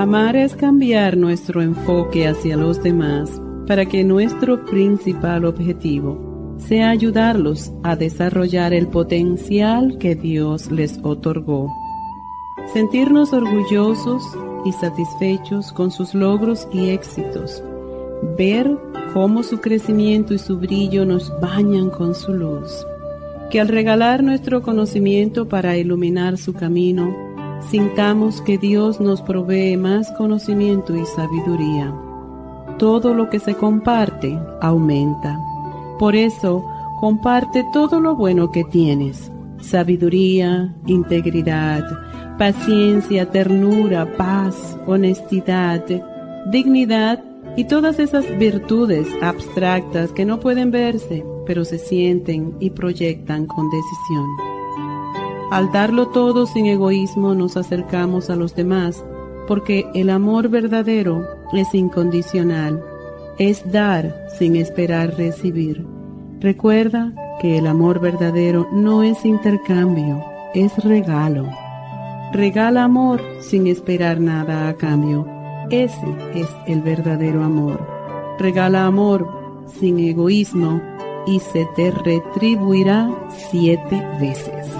Amar es cambiar nuestro enfoque hacia los demás para que nuestro principal objetivo sea ayudarlos a desarrollar el potencial que Dios les otorgó. Sentirnos orgullosos y satisfechos con sus logros y éxitos. Ver cómo su crecimiento y su brillo nos bañan con su luz. Que al regalar nuestro conocimiento para iluminar su camino, sintamos que Dios nos provee más conocimiento y sabiduría. Todo lo que se comparte aumenta. Por eso, comparte todo lo bueno que tienes. Sabiduría, integridad, paciencia, ternura, paz, honestidad, dignidad y todas esas virtudes abstractas que no pueden verse, pero se sienten y proyectan con decisión. Al darlo todo sin egoísmo nos acercamos a los demás, porque el amor verdadero es incondicional, es dar sin esperar recibir. Recuerda que el amor verdadero no es intercambio, es regalo. Regala amor sin esperar nada a cambio. Ese es el verdadero amor. Regala amor sin egoísmo y se te retribuirá siete veces.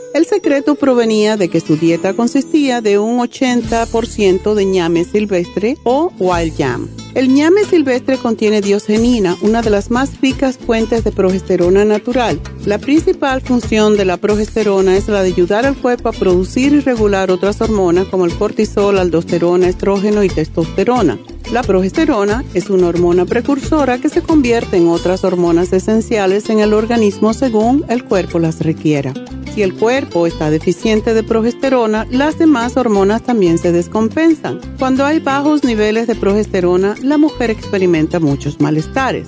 El secreto provenía de que su dieta consistía de un 80% de ñame silvestre o wild yam. El ñame silvestre contiene diosgenina, una de las más ricas fuentes de progesterona natural. La principal función de la progesterona es la de ayudar al cuerpo a producir y regular otras hormonas como el cortisol, aldosterona, estrógeno y testosterona. La progesterona es una hormona precursora que se convierte en otras hormonas esenciales en el organismo según el cuerpo las requiera. Si el cuerpo está deficiente de progesterona, las demás hormonas también se descompensan. Cuando hay bajos niveles de progesterona, la mujer experimenta muchos malestares.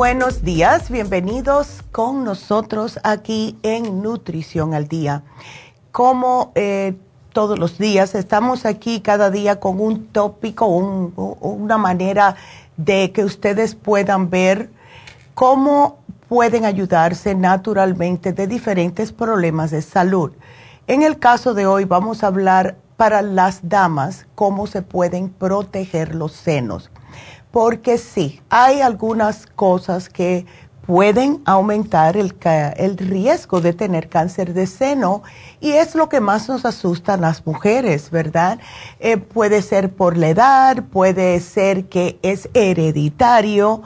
Buenos días, bienvenidos con nosotros aquí en Nutrición al Día. Como eh, todos los días, estamos aquí cada día con un tópico, una manera de que ustedes puedan ver cómo pueden ayudarse naturalmente de diferentes problemas de salud. En el caso de hoy vamos a hablar para las damas cómo se pueden proteger los senos porque sí, hay algunas cosas que pueden aumentar el, riesgo de tener cáncer de seno y es lo que más nos asusta a las mujeres, ¿verdad? Eh, puede ser por la edad, puede ser que es hereditario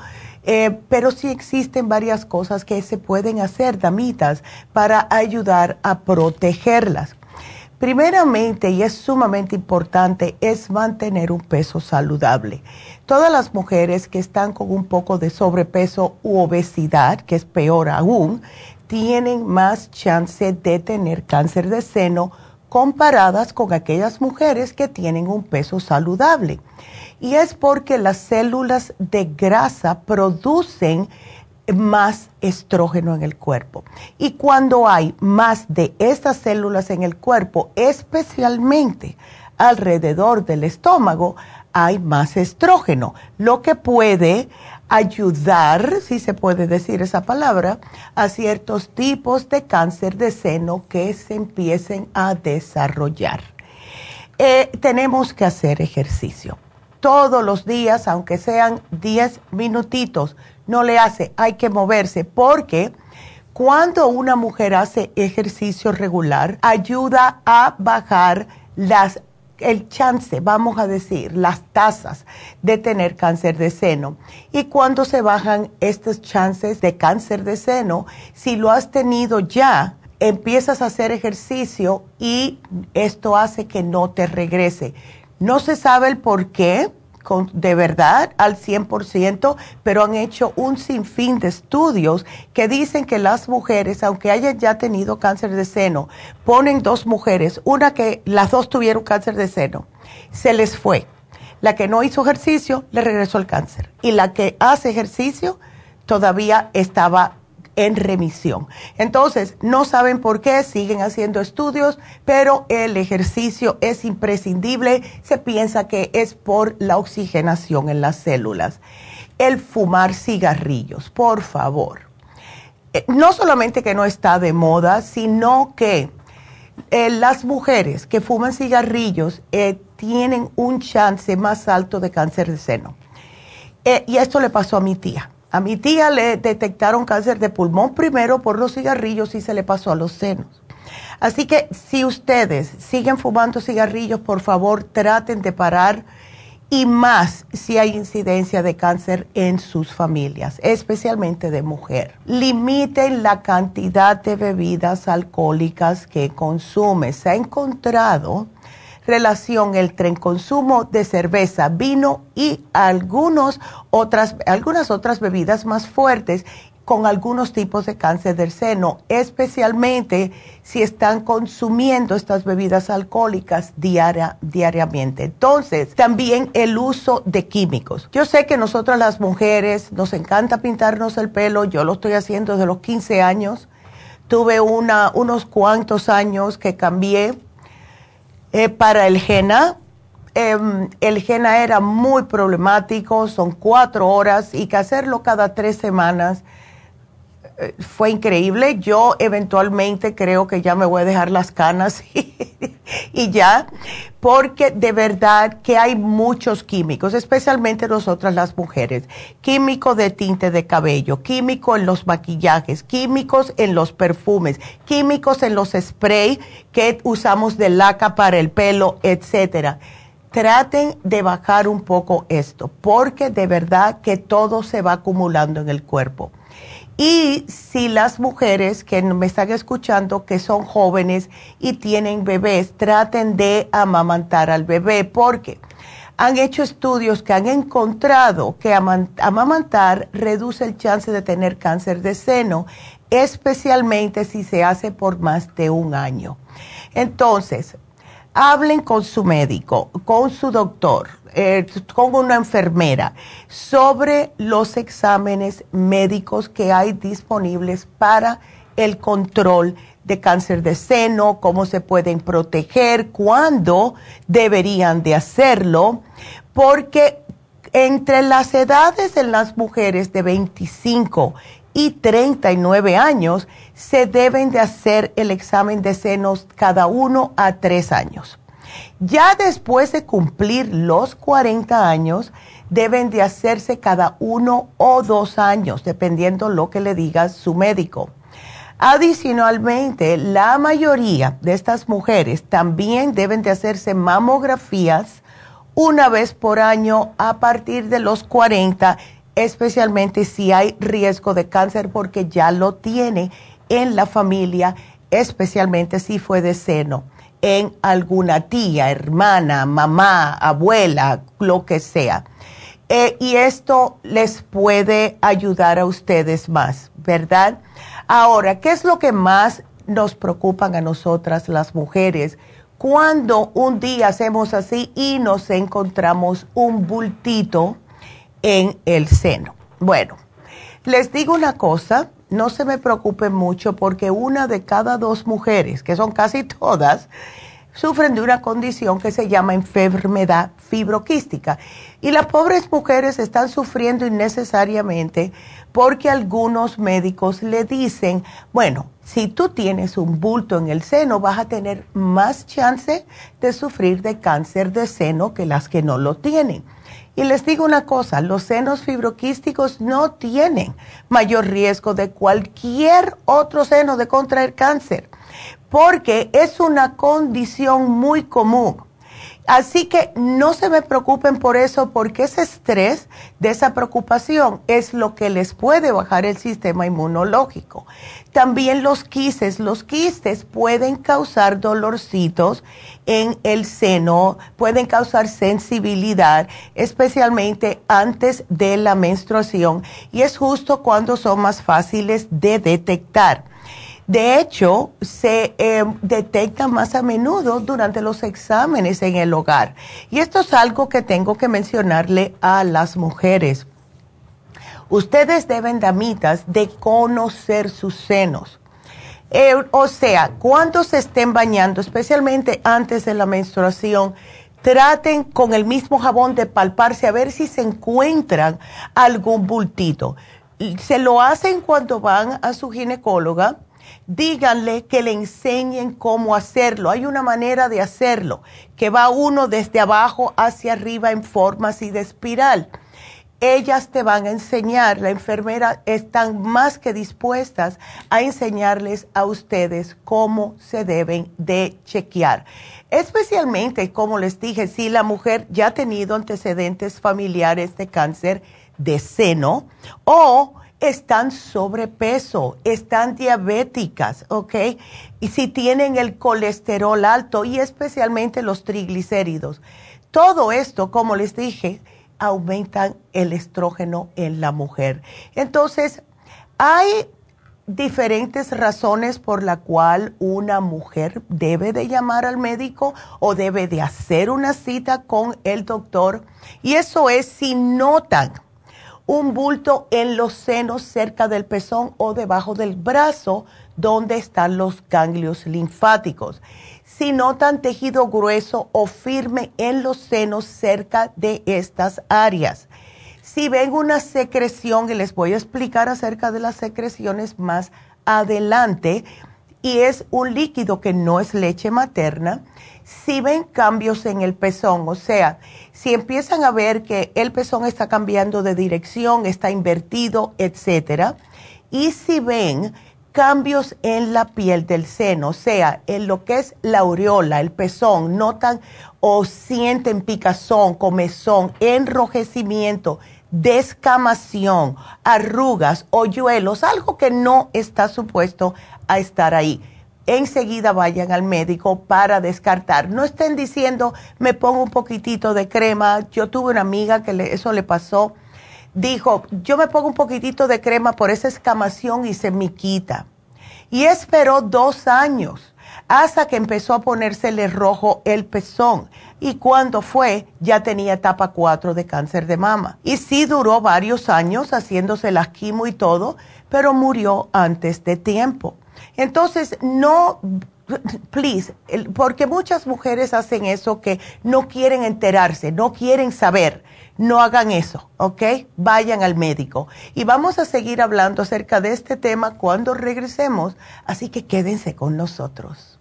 Eh, pero sí existen varias cosas que se pueden hacer, damitas, para ayudar a protegerlas. Primeramente, y es sumamente importante, es mantener un peso saludable. Todas las mujeres que están con un poco de sobrepeso u obesidad, que es peor aún, tienen más chance de tener cáncer de seno comparadas con aquellas mujeres que tienen un peso saludable. Y es porque las células de grasa producen más estrógeno en el cuerpo. Y cuando hay más de estas células en el cuerpo, especialmente alrededor del estómago, hay más estrógeno, lo que puede ayudar, si se puede decir esa palabra, a ciertos tipos de cáncer de seno que se empiecen a desarrollar. Eh, tenemos que hacer ejercicio todos los días, aunque sean 10 minutitos no le hace, hay que moverse porque cuando una mujer hace ejercicio regular, ayuda a bajar las el chance, vamos a decir, las tasas de tener cáncer de seno. Y cuando se bajan estos chances de cáncer de seno, si lo has tenido ya, empiezas a hacer ejercicio y esto hace que no te regrese. No se sabe el por qué, de verdad al 100%, pero han hecho un sinfín de estudios que dicen que las mujeres, aunque hayan ya tenido cáncer de seno, ponen dos mujeres, una que las dos tuvieron cáncer de seno, se les fue. La que no hizo ejercicio le regresó el cáncer y la que hace ejercicio todavía estaba en remisión. Entonces, no saben por qué, siguen haciendo estudios, pero el ejercicio es imprescindible. Se piensa que es por la oxigenación en las células. El fumar cigarrillos, por favor. Eh, no solamente que no está de moda, sino que eh, las mujeres que fuman cigarrillos eh, tienen un chance más alto de cáncer de seno. y esto le pasó a mi tía a mi tía le detectaron cáncer de pulmón primero por los cigarrillos y se le pasó a los senos. Así que si ustedes siguen fumando cigarrillos, por favor traten de parar y más si hay incidencia de cáncer en sus familias, especialmente de mujer. Limiten la cantidad de bebidas alcohólicas que consume. Se ha encontrado relación entre el consumo de cerveza, vino y algunos otras, algunas otras bebidas más fuertes con algunos tipos de cáncer del seno, especialmente si están consumiendo estas bebidas alcohólicas diaria, diariamente. Entonces, también el uso de químicos. Yo sé que nosotras las mujeres nos encanta pintarnos el pelo, yo lo estoy haciendo desde los 15 años. Tuve una, unos cuantos años que cambié eh, para el GENA, em, el GENA era muy problemático, son cuatro horas y que hacerlo cada tres semanas fue increíble. Yo eventualmente creo que ya me voy a dejar las canas y, ya, porque de verdad que hay muchos químicos, especialmente nosotras las mujeres. Químico de tinte de cabello, químico en los maquillajes, químicos en los perfumes, químicos en los sprays que usamos de laca para el pelo, etcétera. Traten de bajar un poco esto, porque de verdad que todo se va acumulando en el cuerpo. Y si las mujeres que me están escuchando, que son jóvenes y tienen bebés, traten de amamantar al bebé, porque han hecho estudios que han encontrado que amamantar reduce el chance de tener cáncer de seno, especialmente si se hace por más de un año. Entonces, hablen con su médico, con su doctor eh, con una enfermera sobre los exámenes médicos que hay disponibles para el control de cáncer de seno, cómo se pueden proteger, cuándo deberían de hacerlo, porque entre las edades de las mujeres de 25 y 39 años se deben de hacer el examen de senos cada uno a tres años. Ya después de cumplir los 40 años, deben de hacerse cada uno o dos años, dependiendo lo que le diga su médico. Adicionalmente, la mayoría de estas mujeres también deben de hacerse mamografías una vez por año a partir de los 40 especialmente si hay riesgo de cáncer porque ya lo tiene en la familia, especialmente si fue de seno, en alguna tía, hermana, mamá, abuela, lo que sea. Eh, y esto les puede ayudar a ustedes más, ¿verdad? Ahora, ¿qué es lo que más nos preocupan a nosotras las mujeres? Cuando un día hacemos así y nos encontramos un bultito en el seno. Bueno, les digo una cosa, no se me preocupen mucho porque una de cada dos mujeres, que son casi todas, sufren de una condición que se llama enfermedad fibroquística. Y las pobres mujeres están sufriendo innecesariamente porque algunos médicos le dicen, bueno, si tú tienes un bulto en el seno, vas a tener más chance de sufrir de cáncer de seno que las que no lo tienen. Y les digo una cosa, los senos fibroquísticos no tienen mayor riesgo de cualquier otro seno de contraer cáncer porque es una condición muy común. Así que no se me preocupen por eso, porque ese estrés de esa preocupación es lo que les puede bajar el sistema inmunológico. También los quistes, los quistes pueden causar dolorcitos en el seno, pueden causar sensibilidad, especialmente antes de la menstruación, y es justo cuando son más fáciles de detectar. De hecho, se eh, detecta más a menudo durante los exámenes en el hogar. Y esto es algo que tengo que mencionarle a las mujeres. Ustedes deben, damitas, de conocer sus senos. Eh, o sea, cuando se estén bañando, especialmente antes de la menstruación, traten con el mismo jabón de palparse a ver si se encuentran algún bultito. Se lo hacen cuando van a su ginecóloga díganle que le enseñen cómo hacerlo. Hay una manera de hacerlo, que va uno desde abajo hacia arriba en forma así de espiral. Ellas te van a enseñar, la enfermera están más que dispuestas a enseñarles a ustedes cómo se deben de chequear. Especialmente, como les dije, si la mujer ya ha tenido antecedentes familiares de cáncer de seno o están sobrepeso, están diabéticas, ¿ok? Y si tienen el colesterol alto y especialmente los triglicéridos. Todo esto, como les dije, aumentan el estrógeno en la mujer. Entonces, hay diferentes razones por la cual una mujer debe de llamar al médico o debe de hacer una cita con el doctor. Y eso es si notan un bulto en los senos cerca del pezón o debajo del brazo donde están los ganglios linfáticos. Si notan tejido grueso o firme en los senos cerca de estas áreas. Si ven una secreción, y les voy a explicar acerca de las secreciones más adelante, y es un líquido que no es leche materna, si ven cambios en el pezón, o sea, si empiezan a ver que el pezón está cambiando de dirección, está invertido, etcétera, y si ven cambios en la piel del seno, o sea, en lo que es la aureola, el pezón, notan o sienten picazón, comezón, enrojecimiento, descamación, arrugas, hoyuelos, algo que no está supuesto a estar ahí enseguida vayan al médico para descartar. No estén diciendo, me pongo un poquitito de crema. Yo tuve una amiga que eso le pasó. Dijo, yo me pongo un poquitito de crema por esa escamación y se me quita. Y esperó dos años hasta que empezó a ponérsele rojo el pezón. Y cuando fue, ya tenía etapa 4 de cáncer de mama. Y sí duró varios años haciéndose la quimo y todo, pero murió antes de tiempo. Entonces, no, please, porque muchas mujeres hacen eso que no quieren enterarse, no quieren saber. No hagan eso, ¿ok? Vayan al médico. Y vamos a seguir hablando acerca de este tema cuando regresemos, así que quédense con nosotros.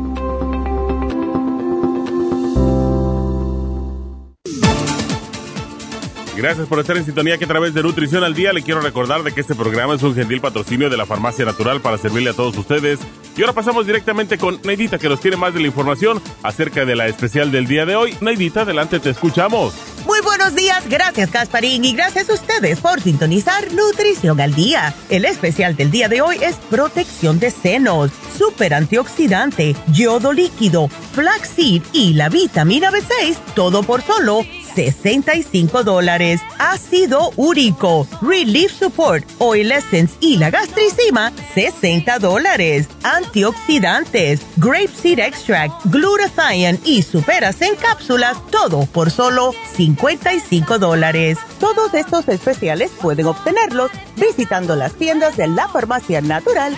Gracias por estar en sintonía que a través de Nutrición al Día le quiero recordar de que este programa es un gentil patrocinio de la Farmacia Natural para servirle a todos ustedes. Y ahora pasamos directamente con Neidita que nos tiene más de la información acerca de la especial del día de hoy. Neidita, adelante, te escuchamos. Muy buenos días, gracias Casparín y gracias a ustedes por sintonizar Nutrición al Día. El especial del día de hoy es protección de senos, super antioxidante, yodo líquido, flaxseed y la vitamina B6, todo por solo 65 dólares. Ácido úrico, Relief Support, Oil Essence y la gastricima, 60 dólares. Antioxidantes, Grape Seed Extract, Glutathione y Superas en cápsulas, todo por solo 55 dólares. Todos estos especiales pueden obtenerlos visitando las tiendas de la farmacia natural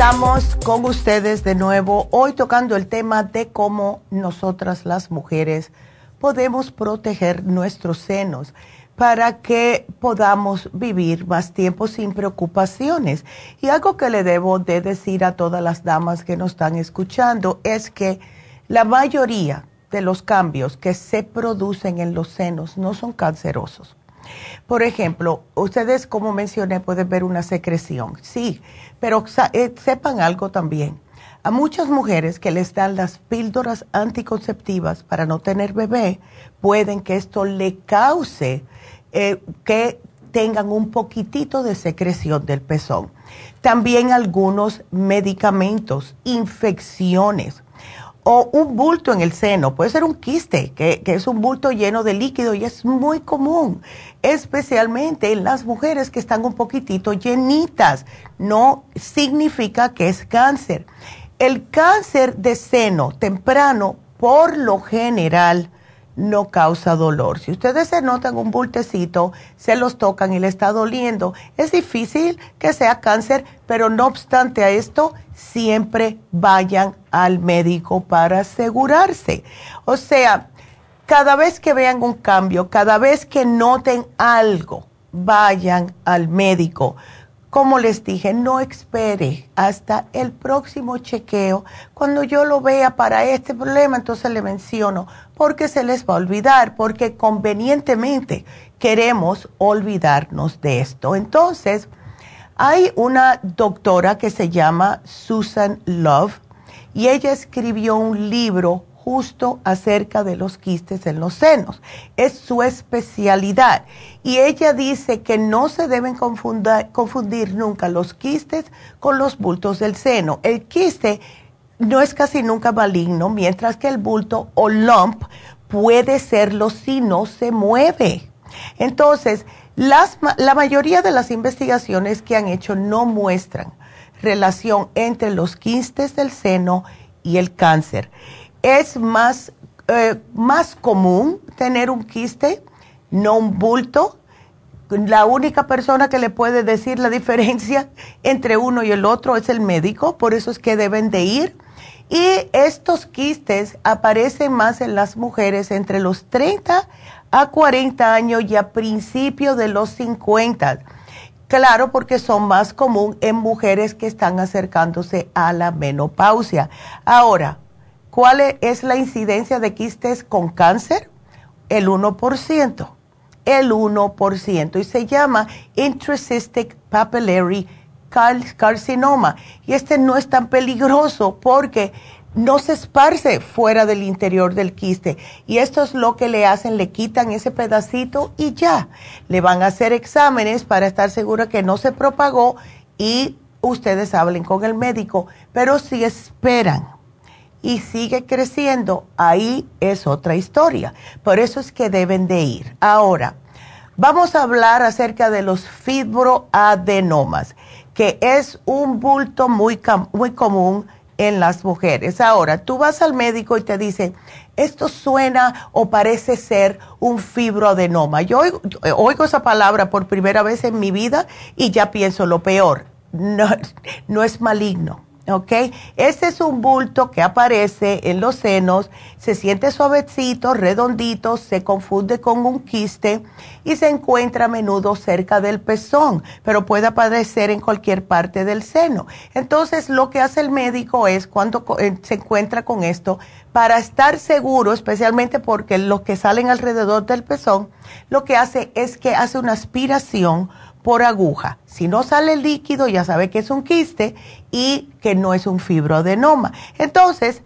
Estamos con ustedes de nuevo, hoy tocando el tema de cómo nosotras las mujeres podemos proteger nuestros senos para que podamos vivir más tiempo sin preocupaciones. Y algo que le debo de decir a todas las damas que nos están escuchando es que la mayoría de los cambios que se producen en los senos no son cancerosos. Por ejemplo, ustedes, como mencioné, pueden ver una secreción, sí, pero eh, sepan algo también. A muchas mujeres que les dan las píldoras anticonceptivas para no tener bebé, pueden que esto le cause eh, que tengan un poquitito de secreción del pezón. También algunos medicamentos, infecciones o un bulto en el seno, puede ser un quiste, que, que, es un bulto lleno de líquido y es muy común, especialmente en las mujeres que están un poquitito llenitas. No significa que es cáncer. El cáncer de seno temprano, por lo general, no causa dolor. Si ustedes se notan un bultecito, se los tocan y le está doliendo, es difícil que sea cáncer, pero no obstante a esto, siempre vayan al médico para asegurarse. O sea, cada vez que vean un cambio, cada vez que noten algo, vayan al médico como les dije, no espere hasta el próximo chequeo. Cuando yo lo vea para este problema, entonces le menciono, porque se les va a olvidar, porque convenientemente queremos olvidarnos de esto. Entonces, hay una doctora que se llama Susan Love y ella escribió un libro justo acerca de los quistes en los senos. Es su especialidad. Y ella dice que no se deben confundir, nunca los quistes con los bultos del seno. El quiste no es casi nunca maligno, mientras que el bulto o lump puede serlo si no se mueve. Entonces, la mayoría de las investigaciones que han hecho no muestran relación entre los quistes del seno y el cáncer es más eh, más común tener un quiste, no un bulto. La única persona que le puede decir la diferencia entre uno y el otro es el médico, por eso es que deben de ir. Y estos quistes aparecen más en las mujeres entre los 30 a 40 años y a principios de los 50 Claro, porque son más común en mujeres que están acercándose a la menopausia. Ahora, ¿cuál e-, es la incidencia de quistes con cáncer? El 1%. El 1%. Y se llama intracystic papillary carcinoma. Y este no es tan peligroso porque no se esparce fuera del interior del quiste. Y esto es lo que le hacen, le quitan ese pedacito y ya. Le van a hacer exámenes para estar seguro que no se propagó y ustedes hablen con el médico. Pero si esperan y sigue creciendo, ahí es otra historia. Por eso es que deben de ir. Ahora, vamos a hablar acerca de los fibroadenomas, que es un bulto muy, muy común en las mujeres. Ahora, tú vas al médico y te dice, esto suena o parece ser un fibroadenoma. Yo oigo, esa palabra por primera vez en mi vida y ya pienso lo peor. No, no es maligno ¿ok? Este es un bulto que aparece en los senos, se siente suavecito, redondito, se confunde con un quiste y se encuentra a menudo cerca del pezón, pero puede aparecer en cualquier parte del seno. Entonces, lo que hace el médico es cuando eh, se encuentra con esto, para estar seguro, especialmente porque los que salen alrededor del pezón, lo que hace es que hace una aspiración por aguja. Si no sale líquido, ya sabe que es un quiste y que no es un fibroadenoma. Entonces,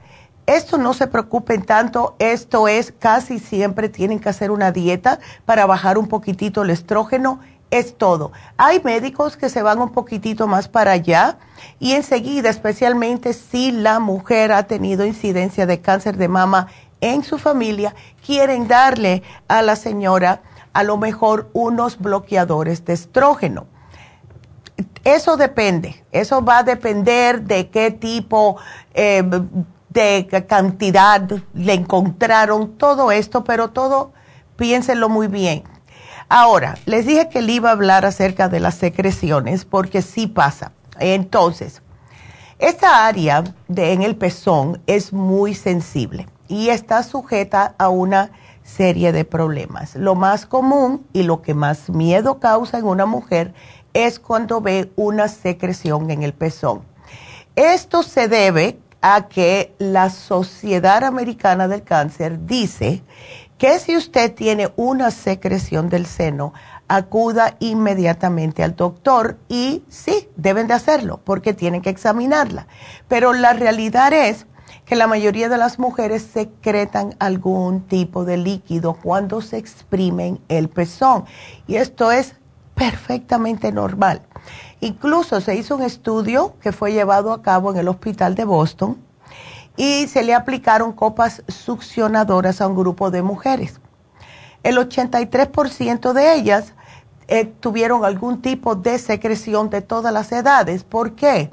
esto no se preocupen tanto, esto es casi siempre tienen que hacer una dieta para bajar un poquitito el estrógeno, es todo. Hay médicos que se van un poquitito más para allá y enseguida, especialmente si la mujer ha tenido incidencia de cáncer de mama en su familia, quieren darle a la señora a lo mejor unos bloqueadores de estrógeno. Eso depende, eso va a depender de qué tipo eh, de cantidad le encontraron, todo esto, pero todo piénsenlo muy bien. Ahora, les dije que le iba a hablar acerca de las secreciones, porque sí pasa. Entonces, esta área en el pezón es muy sensible y está sujeta a una serie de problemas. Lo más común y lo que más miedo causa en una mujer es cuando ve una secreción en el pezón. Esto se debe a que la Sociedad Americana del Cáncer dice que si usted tiene una secreción del seno, acuda inmediatamente al doctor y sí, deben de hacerlo porque tienen que examinarla. Pero la realidad es que la mayoría de las mujeres secretan algún tipo de líquido cuando se exprimen el pezón. Y esto es perfectamente normal. Incluso se hizo un estudio que fue llevado a cabo en el hospital de Boston y se le aplicaron copas succionadoras a un grupo de mujeres. El 83% de ellas eh, tuvieron algún tipo de secreción de todas las edades. ¿Por qué?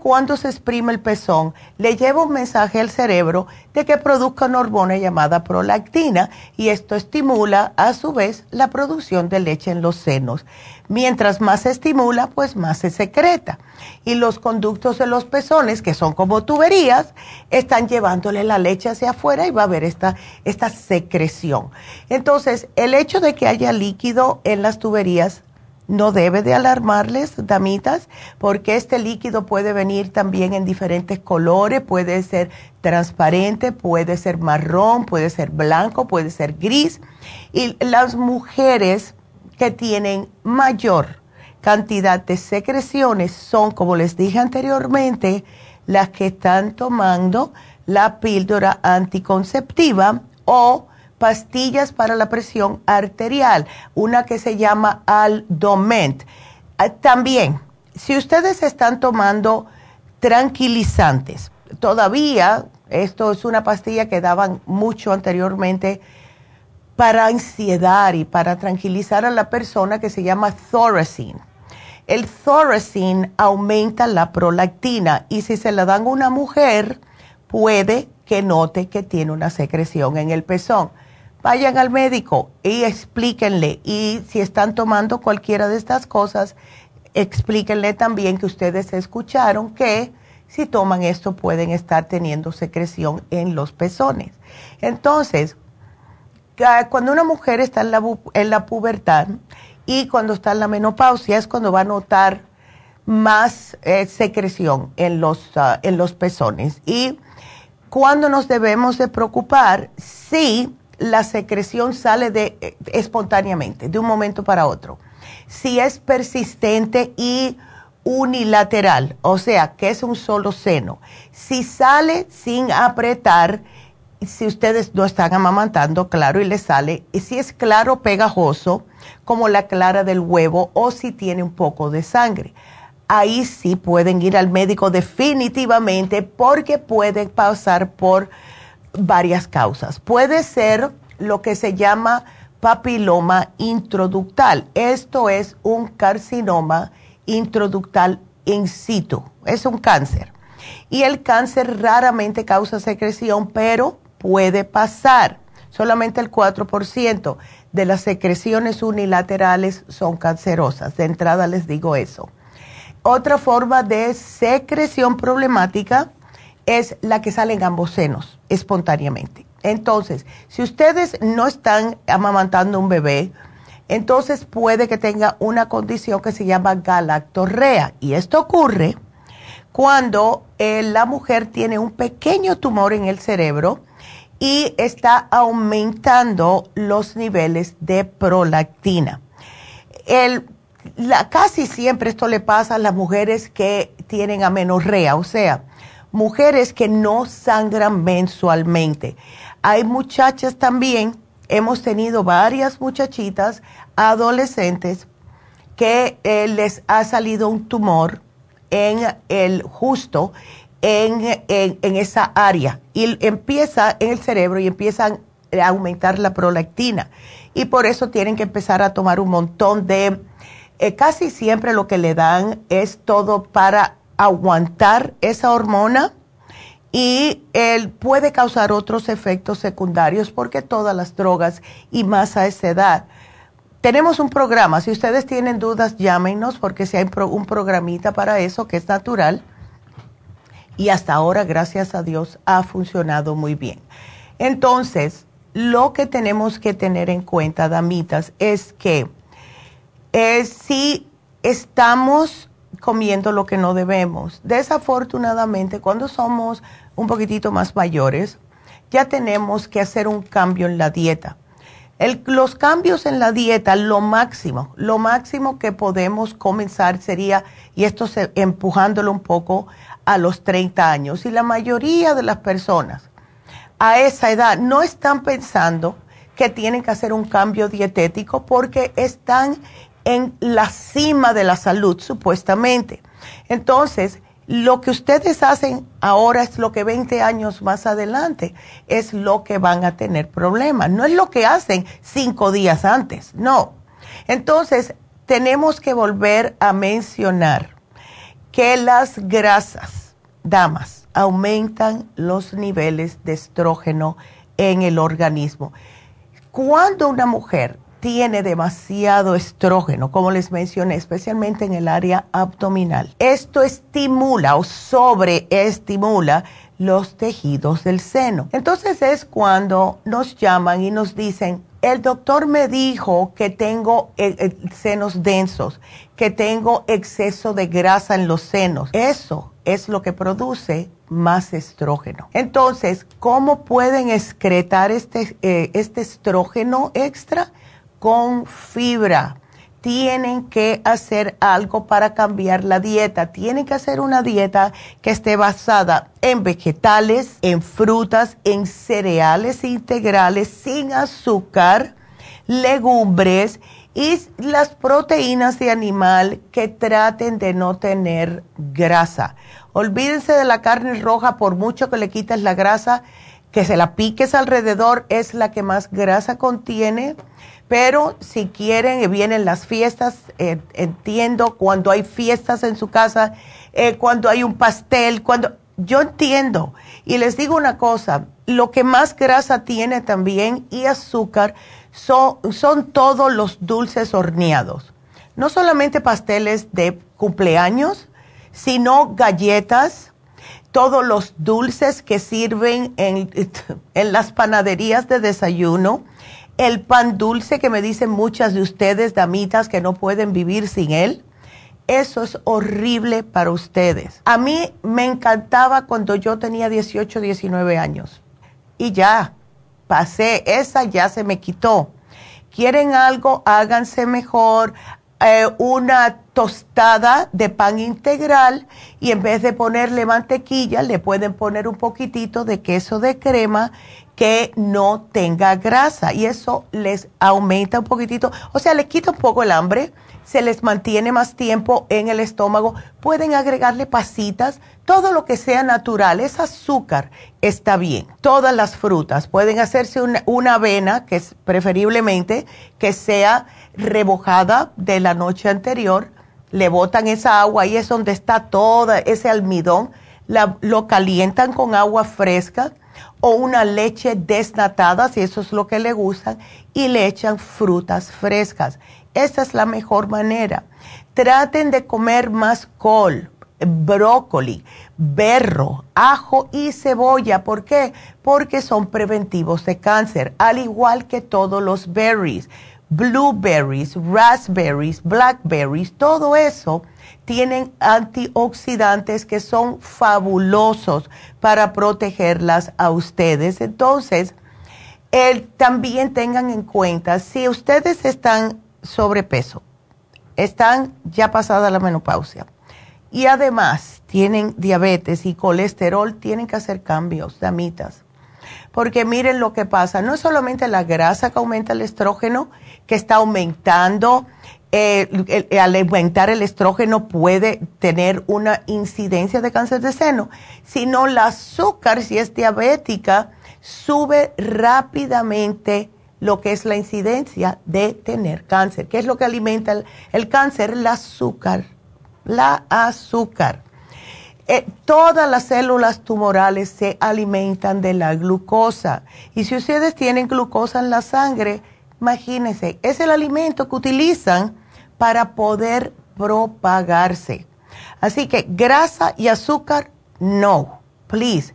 Cuando se exprime el pezón, le lleva un mensaje al cerebro de que produzca una hormona llamada prolactina y esto estimula a su vez la producción de leche en los senos. Mientras más se estimula, pues más se secreta. Y los conductos de los pezones, que son como tuberías, están llevándole la leche hacia afuera y va a haber esta, esta secreción. Entonces, el hecho de que haya líquido en las tuberías no debe de alarmarles, damitas, porque este líquido puede venir también en diferentes colores, puede ser transparente, puede ser marrón, puede ser blanco, puede ser gris. Y las mujeres que tienen mayor cantidad de secreciones son, como les dije anteriormente, las que están tomando la píldora anticonceptiva o pastillas para la presión arterial, una que se llama Aldoment. Ah, también, si ustedes están tomando tranquilizantes, todavía, esto es una pastilla que daban mucho anteriormente, para ansiedad y para tranquilizar a la persona que se llama Thorazine. El Thorazine aumenta la prolactina y si se la dan a una mujer puede que note que tiene una secreción en el pezón. Vayan al médico y explíquenle. Y si están tomando cualquiera de estas cosas, explíquenle también que ustedes escucharon que si toman esto pueden estar teniendo secreción en los pezones. Entonces, cuando una mujer está en la, en la pubertad y cuando está en la menopausia es cuando va a notar más eh, secreción en los, ah, en los pezones. Y cuando nos debemos de preocupar si la secreción sale de, eh, espontáneamente, de un momento para otro. Si es persistente y unilateral, o sea, que es un solo seno. Si sale sin apretar, si ustedes no están amamantando, claro, y le sale, y si es claro pegajoso, como la clara del huevo, o si tiene un poco de sangre. Ahí sí pueden ir al médico definitivamente porque pueden pasar por varias causas. Puede ser lo que se llama papiloma introductal. Esto es un carcinoma introductal in situ. Es un cáncer. Y el cáncer raramente causa secreción, pero puede pasar. Solamente el 4% de las secreciones unilaterales son cancerosas. De entrada les digo eso. Otra forma de secreción problemática es la que sale en ambos senos espontáneamente. Entonces, si ustedes no están amamantando un bebé, entonces puede que tenga una condición que se llama galactorrea. Y esto ocurre cuando eh, la mujer tiene un pequeño tumor en el cerebro y está aumentando los niveles de prolactina. casi siempre esto le pasa a las mujeres que tienen amenorrea, o sea, mujeres que no sangran mensualmente. Hay muchachas también, hemos tenido varias muchachitas adolescentes que eh, les ha salido un tumor en el justo en, esa área y empieza en el cerebro y empiezan a aumentar la prolactina. Y por eso tienen que empezar a tomar un montón de, eh, casi siempre lo que le dan es todo para aguantar esa hormona y él puede causar otros efectos secundarios porque todas las drogas y más a esa edad. Tenemos un programa, si ustedes tienen dudas llámenos porque si hay un programita para eso que es natural y hasta ahora, gracias a Dios, ha funcionado muy bien. Entonces, lo que tenemos que tener en cuenta, damitas, es que eh, si estamos comiendo lo que no debemos, desafortunadamente, cuando somos un poquitito más mayores, ya tenemos que hacer un cambio en la dieta. los cambios en la dieta, lo máximo, lo máximo que podemos comenzar sería, y esto empujándolo un poco, a los 30 años. Y la mayoría de las personas a esa edad no están pensando que tienen que hacer un cambio dietético porque están en la cima de la salud, supuestamente. Entonces, lo que ustedes hacen ahora es lo que 20 años más adelante es lo que van a tener problemas. No es lo que hacen cinco días antes, no. Entonces, tenemos que volver a mencionar que las grasas, damas, aumentan los niveles de estrógeno en el organismo. Cuando una mujer tiene demasiado estrógeno, como les mencioné, especialmente en el área abdominal, esto estimula o sobreestimula los tejidos del seno. Entonces es cuando nos llaman y nos dicen, el doctor me dijo que tengo eh, eh, senos densos, que tengo exceso de grasa en los senos. Eso es lo que produce más estrógeno. Entonces, ¿cómo pueden excretar este, eh, este estrógeno extra? Con fibra tienen que hacer algo para cambiar la dieta. Tienen que hacer una dieta que esté basada en vegetales, en frutas, en cereales integrales, sin azúcar, legumbres y las proteínas de animal que traten de no tener grasa. Olvídense de la carne roja, por mucho que le quites la grasa, que se la piques alrededor, es la que más grasa contiene pero si quieren, eh, vienen las fiestas, eh, entiendo, cuando hay fiestas en su casa, eh, cuando hay un pastel, cuando yo entiendo. Y les digo una cosa, lo que más grasa tiene también y azúcar son, son todos los dulces horneados. No solamente pasteles de cumpleaños, sino galletas, todos los dulces que sirven en, las panaderías de desayuno, el pan dulce que me dicen muchas de ustedes, damitas, que no pueden vivir sin él eso es horrible para ustedes. A mí me encantaba cuando yo tenía 18, 19 años. Y ya, pasé, esa ya se me quitó. ¿Quieren algo? Háganse mejor. Eh, una tostada de pan integral y en vez de ponerle mantequilla, le pueden poner un poquitito de queso de crema que no tenga grasa. Y eso les aumenta un poquitito, o sea, les quita un poco el hambre se les mantiene más tiempo en el estómago. Pueden agregarle pasitas, todo lo que sea natural, es azúcar, está bien. Todas las frutas, pueden hacerse una, avena, que es preferiblemente que sea rebojada de la noche anterior, le botan esa agua y es donde está todo ese almidón, lo calientan con agua fresca o una leche desnatada, si eso es lo que le gustan, y le echan frutas frescas esa es la mejor manera. Traten de comer más col, brócoli, berro, ajo y cebolla. ¿Por qué? Porque son preventivos de cáncer, al igual que todos los berries, blueberries, raspberries, blackberries, todo eso tienen antioxidantes que son fabulosos para protegerlas a ustedes. Entonces, también tengan en cuenta, si ustedes están sobrepeso, están ya pasada la menopausia y además tienen diabetes y colesterol, tienen que hacer cambios, damitas. Porque miren lo que pasa, no es solamente la grasa que aumenta el estrógeno, que está aumentando, eh, al aumentar el estrógeno puede tener una incidencia de cáncer de seno, sino el azúcar, si es diabética, sube rápidamente lo que es la incidencia de tener cáncer. ¿Qué es lo que alimenta el, cáncer? El azúcar. La azúcar. Eh, todas las células tumorales se alimentan de la glucosa. Y si ustedes tienen glucosa en la sangre, imagínense, es el alimento que utilizan para poder propagarse. Así que grasa y azúcar, no, please.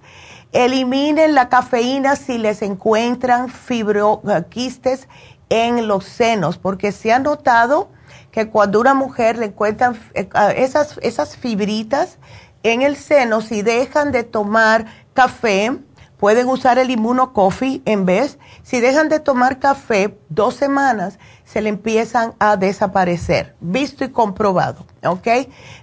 Eliminen la cafeína si les encuentran fibroquistes en los senos, porque se ha notado que cuando una mujer le encuentran eh, esas, esas fibritas en el seno, si dejan de tomar café, pueden usar el inmunocoffee en vez. Si dejan de tomar café dos semanas, se le empiezan a desaparecer, visto y comprobado, ¿ok?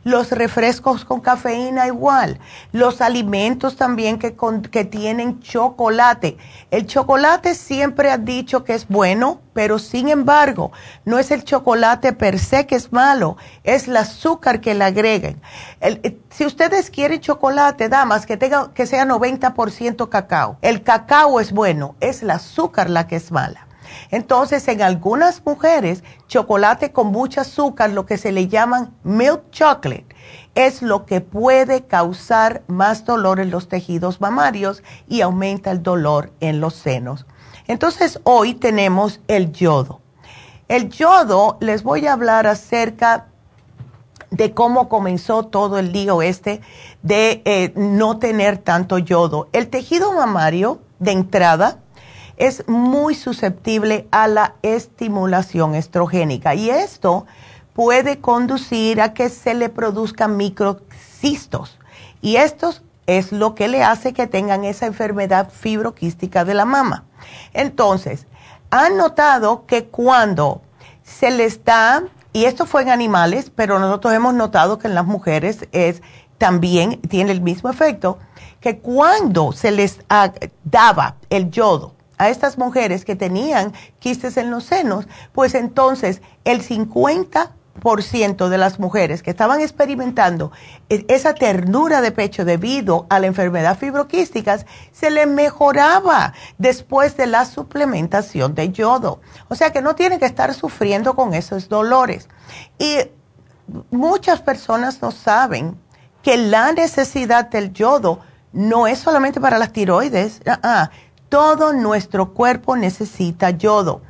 Los refrescos con cafeína igual, los alimentos también que, que tienen chocolate. El chocolate siempre ha dicho que es bueno, pero sin embargo, no es el chocolate per se que es malo, es el azúcar que le agreguen. Eh, si ustedes quieren chocolate, damas, que, tenga, que sea 90% cacao. El cacao es bueno, es el azúcar la que es mala. Entonces, en algunas mujeres, chocolate con mucho azúcar, lo que se le llaman milk chocolate, es lo que puede causar más dolor en los tejidos mamarios y aumenta el dolor en los senos. Entonces, hoy tenemos el yodo. El yodo, les voy a hablar acerca de cómo comenzó todo el lío este de eh, no tener tanto yodo. El tejido mamario, de entrada, es muy susceptible a la estimulación estrogénica y esto puede conducir a que se le produzcan microcistos y esto es lo que le hace que tengan esa enfermedad fibroquística de la mama. Entonces, han notado que cuando se les da, y esto fue en animales, pero nosotros hemos notado que en las mujeres es también tiene el mismo efecto, que cuando se les daba el yodo a estas mujeres que tenían quistes en los senos, pues entonces el 50% de las mujeres que estaban experimentando e-, esa ternura de pecho debido a la enfermedad fibroquística se le mejoraba después de la suplementación de yodo. O sea que no tienen que estar sufriendo con esos dolores. Y muchas personas no saben que la necesidad del yodo no es solamente para las tiroides, ah, ah, todo nuestro cuerpo necesita yodo.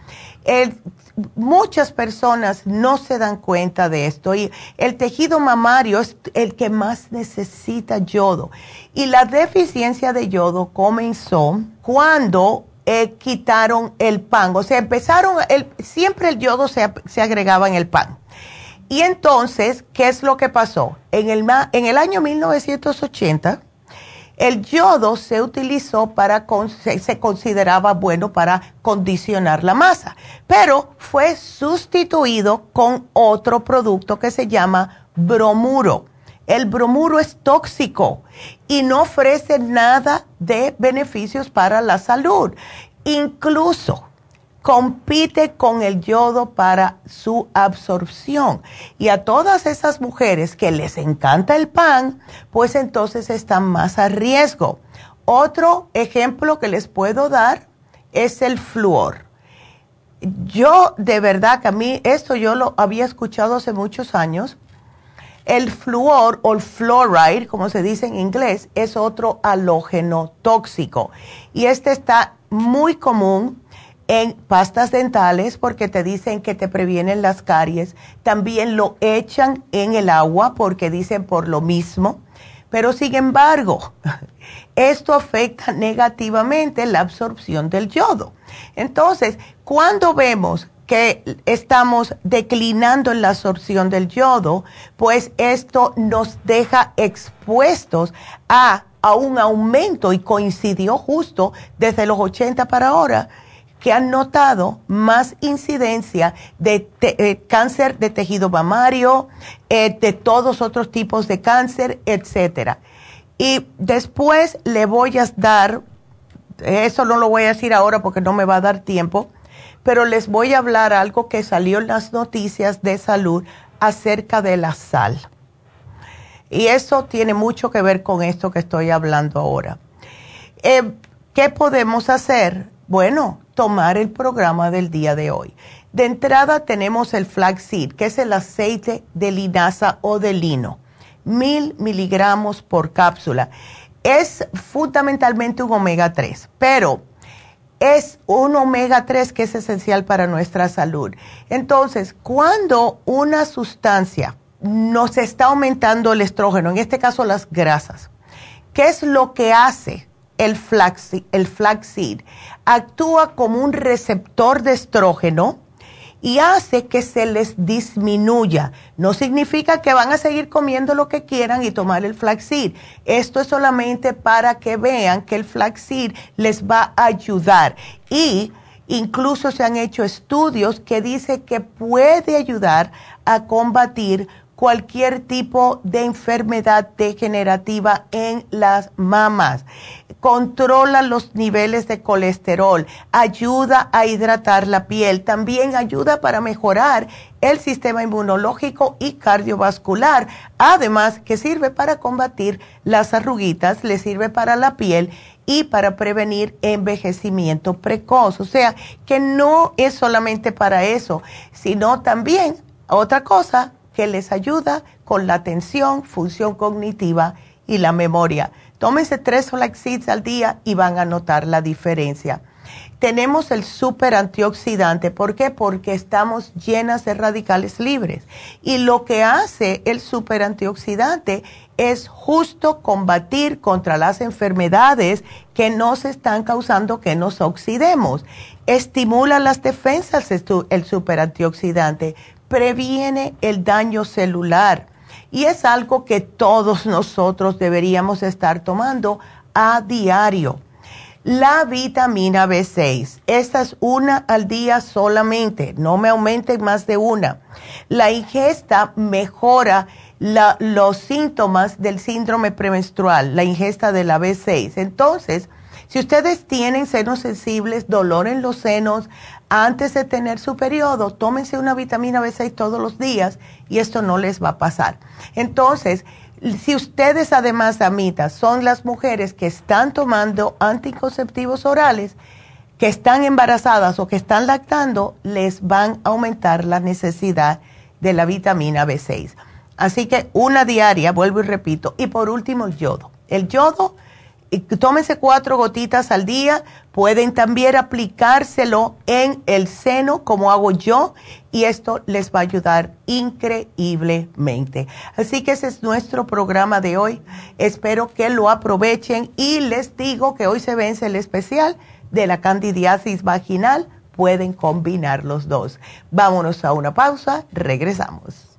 muchas personas no se dan cuenta de esto y el tejido mamario es el que más necesita yodo. Y la deficiencia de yodo comenzó cuando eh, quitaron el pan. O sea, empezaron, siempre el yodo se, se, agregaba en el pan. Y entonces, ¿qué es lo que pasó? En el, en el año 1980, el yodo se utilizó para, se consideraba bueno para condicionar la masa, pero fue sustituido con otro producto que se llama bromuro. El bromuro es tóxico y no ofrece nada de beneficios para la salud. Incluso compite con el yodo para su absorción. Y a todas esas mujeres que les encanta el pan, pues entonces están más a riesgo. Otro ejemplo que les puedo dar es el flúor. Yo de verdad que a mí esto yo lo había escuchado hace muchos años el flúor o el fluoride, como se dice en inglés, es otro halógeno tóxico. Y este está muy común en pastas dentales porque te dicen que te previenen las caries. También lo echan en el agua porque dicen por lo mismo. Pero sin embargo, esto afecta negativamente la absorción del yodo. Entonces, cuando vemos que estamos declinando en la absorción del yodo, pues esto nos deja expuestos a, un aumento y coincidió justo desde los 80 para ahora que han notado más incidencia de eh, cáncer de tejido mamario, eh, de todos otros tipos de cáncer, etcétera. Y después le voy a dar, eso no lo voy a decir ahora porque no me va a dar tiempo, pero les voy a hablar algo que salió en las noticias de salud acerca de la sal. Y eso tiene mucho que ver con esto que estoy hablando ahora. Eh, ¿Qué podemos hacer? Bueno, tomar el programa del día de hoy. De entrada tenemos el flaxseed, que es el aceite de linaza o de lino, mil miligramos por cápsula. Es fundamentalmente un omega 3, pero es un omega 3 que es esencial para nuestra salud. Entonces, cuando una sustancia nos está aumentando el estrógeno, en este caso las grasas, ¿qué es lo que hace el flaxseed? El flaxseed actúa como un receptor de estrógeno y hace que se les disminuya. No significa que van a seguir comiendo lo que quieran y tomar el flaxseed. Esto es solamente para que vean que el flaxseed les va a ayudar. Y incluso se han hecho estudios que dicen que puede ayudar a combatir cualquier tipo de enfermedad degenerativa en las mamas controla los niveles de colesterol, ayuda a hidratar la piel, también ayuda para mejorar el sistema inmunológico y cardiovascular. Además, que sirve para combatir las arruguitas, le sirve para la piel y para prevenir envejecimiento precoz. O sea, que no es solamente para eso, sino también otra cosa que les ayuda con la atención, función cognitiva y la memoria. Tómense tres flaxseeds al día y van a notar la diferencia. Tenemos el super antioxidante. ¿Por qué? Porque estamos llenas de radicales libres. Y lo que hace el super antioxidante es justo combatir contra las enfermedades que nos están causando que nos oxidemos. Estimula las defensas el super antioxidante. Previene el daño celular y es algo que todos nosotros deberíamos estar tomando a diario. La vitamina B6, esta es una al día solamente, no me aumenten más de una. La ingesta mejora los síntomas del síndrome premenstrual, la ingesta de la B6. Entonces, si ustedes tienen senos sensibles, dolor en los senos, antes de tener su periodo, tómense una vitamina B6 todos los días y esto no les va a pasar. Entonces, si ustedes además, amitas, son las mujeres que están tomando anticonceptivos orales, que están embarazadas o que están lactando, les van a aumentar la necesidad de la vitamina B6. Así que una diaria, vuelvo y repito. Y por último, el yodo. El yodo tómense cuatro gotitas al día. Pueden también aplicárselo en el seno, como hago yo, y esto les va a ayudar increíblemente. Así que ese es nuestro programa de hoy. Espero que lo aprovechen y les digo que hoy se vence el especial de la candidiasis vaginal. Pueden combinar los dos. Vámonos a una pausa. Regresamos.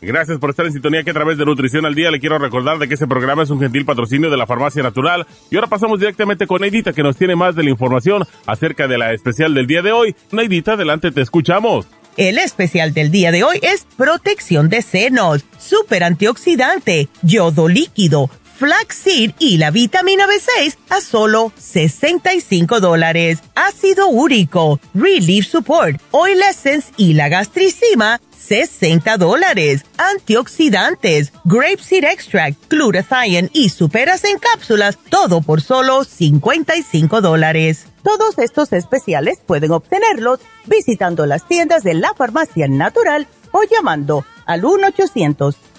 Gracias por estar en sintonía que a través de Nutrición al Día le quiero recordar de que este programa es un gentil patrocinio de la Farmacia Natural. Y ahora pasamos directamente con Neidita que nos tiene más de la información acerca de la especial del día de hoy. Neidita, adelante, te escuchamos. El especial del día de hoy es protección de senos, super antioxidante, yodo líquido, flaxseed y la vitamina B6 a solo 65 dólares. Ácido úrico, relief support, oil essence y la gastricima 60 dólares. Antioxidantes, grapeseed extract, glutathione y superas en cápsulas, todo por solo 55 dólares. Todos estos especiales pueden obtenerlos visitando las tiendas de la farmacia natural o llamando al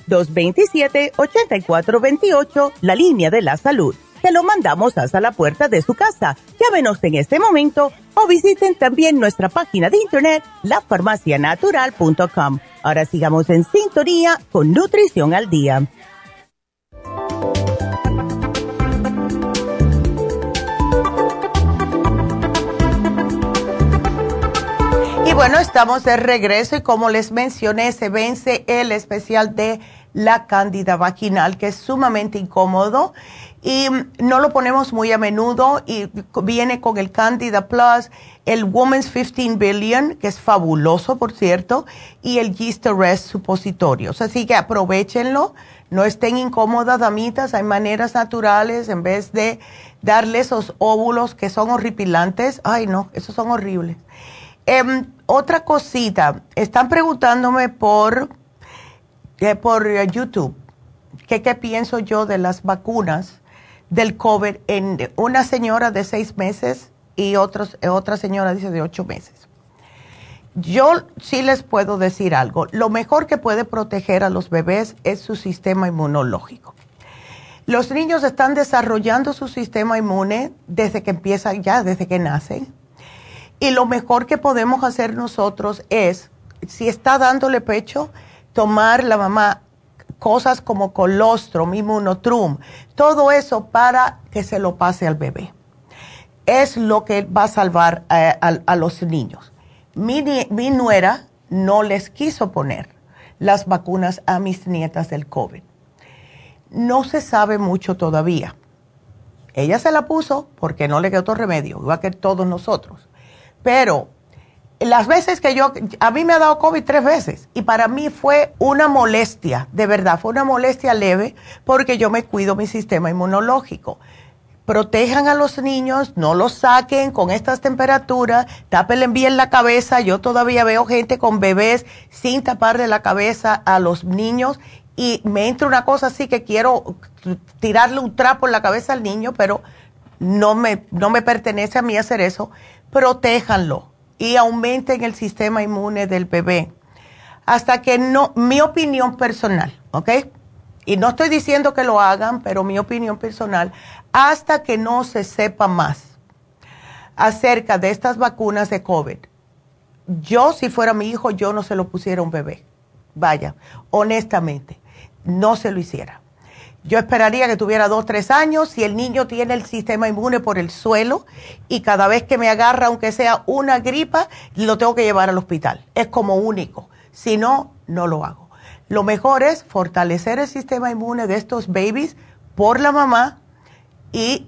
1-800-227-8428, la línea de la salud te lo mandamos hasta la puerta de su casa. Llámenos en este momento o visiten también nuestra página de internet, lafarmacianatural.com. Ahora sigamos en sintonía con Nutrición al Día. Y bueno, estamos de regreso y como les mencioné, se vence el especial de la cándida vaginal, que es sumamente incómodo y no lo ponemos muy a menudo y viene con el Candida Plus, el Woman's 15 Billion, que es fabuloso, por cierto, y el Yeast Rest supositorios. Así que aprovechenlo, no estén incómodas, damitas, hay maneras naturales en vez de darle esos óvulos que son horripilantes. Ay, no, esos son horribles. Em, otra cosita, están preguntándome por, por YouTube, ¿qué pienso yo de las vacunas del COVID en una señora de seis meses y otra señora dice de ocho meses. Yo sí les puedo decir algo. Lo mejor que puede proteger a los bebés es su sistema inmunológico. Los niños están desarrollando su sistema inmune desde que empiezan ya, desde que nacen. Y lo mejor que podemos hacer nosotros es, si está dándole pecho, tomar la mamá cosas como colostrum, inmunotrum, todo eso para que se lo pase al bebé. Es lo que va a salvar eh, a, los niños. Mi, mi nuera no les quiso poner las vacunas a mis nietas del COVID. No se sabe mucho todavía. Ella se la puso porque no le quedó otro remedio, igual que todos nosotros. Pero las veces que yo, a mí me ha dado COVID tres veces y para mí fue una molestia, de verdad, fue una molestia leve porque yo me cuido mi sistema inmunológico. Protejan a los niños, no los saquen con estas temperaturas, tápenle bien la cabeza. Yo todavía veo gente con bebés sin taparle la cabeza a los niños y me entra una cosa así que quiero tirarle un trapo en la cabeza al niño, pero no me, no me pertenece a mí hacer eso, protéjanlo y aumenten el sistema inmune del bebé. Hasta que no, mi opinión personal, ¿ok? Y no estoy diciendo que lo hagan, pero mi opinión personal, hasta que no se sepa más acerca de estas vacunas de COVID, yo si fuera mi hijo, yo no se lo pusiera a un bebé. Vaya, honestamente, no se lo hiciera. Yo esperaría que tuviera dos, tres años. Si el niño tiene el sistema inmune por el suelo y cada vez que me agarra, aunque sea una gripa, lo tengo que llevar al hospital. Es como único. Si no, no lo hago. Lo mejor es fortalecer el sistema inmune de estos babies por la mamá y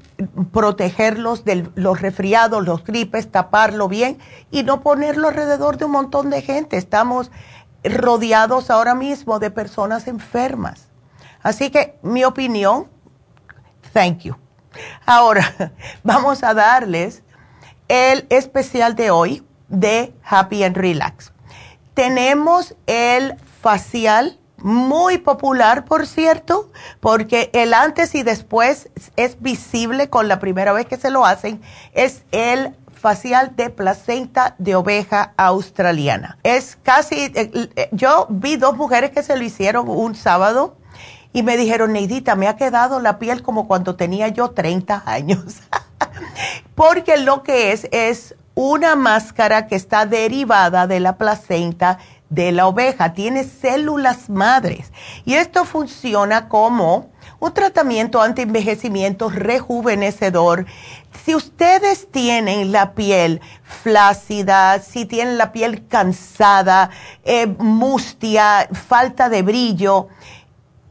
protegerlos de los resfriados, los gripes, taparlo bien y no ponerlo alrededor de un montón de gente. Estamos rodeados ahora mismo de personas enfermas. Así que mi opinión, thank you. Ahora, vamos a darles el especial de hoy de Happy and Relax. Tenemos el facial muy popular, por cierto, porque el antes y después es visible con la primera vez que se lo hacen, es el facial de placenta de oveja australiana. Es casi, eh, eh, yo vi dos mujeres que se lo hicieron un sábado y me dijeron, Neidita, me ha quedado la piel como cuando tenía yo 30 años. porque lo que es es una máscara que está derivada de la placenta de la oveja, tiene células madres y esto funciona como un tratamiento anti-envejecimiento rejuvenecedor. Si ustedes tienen la piel flácida, si tienen la piel cansada, eh, mustia, falta de brillo,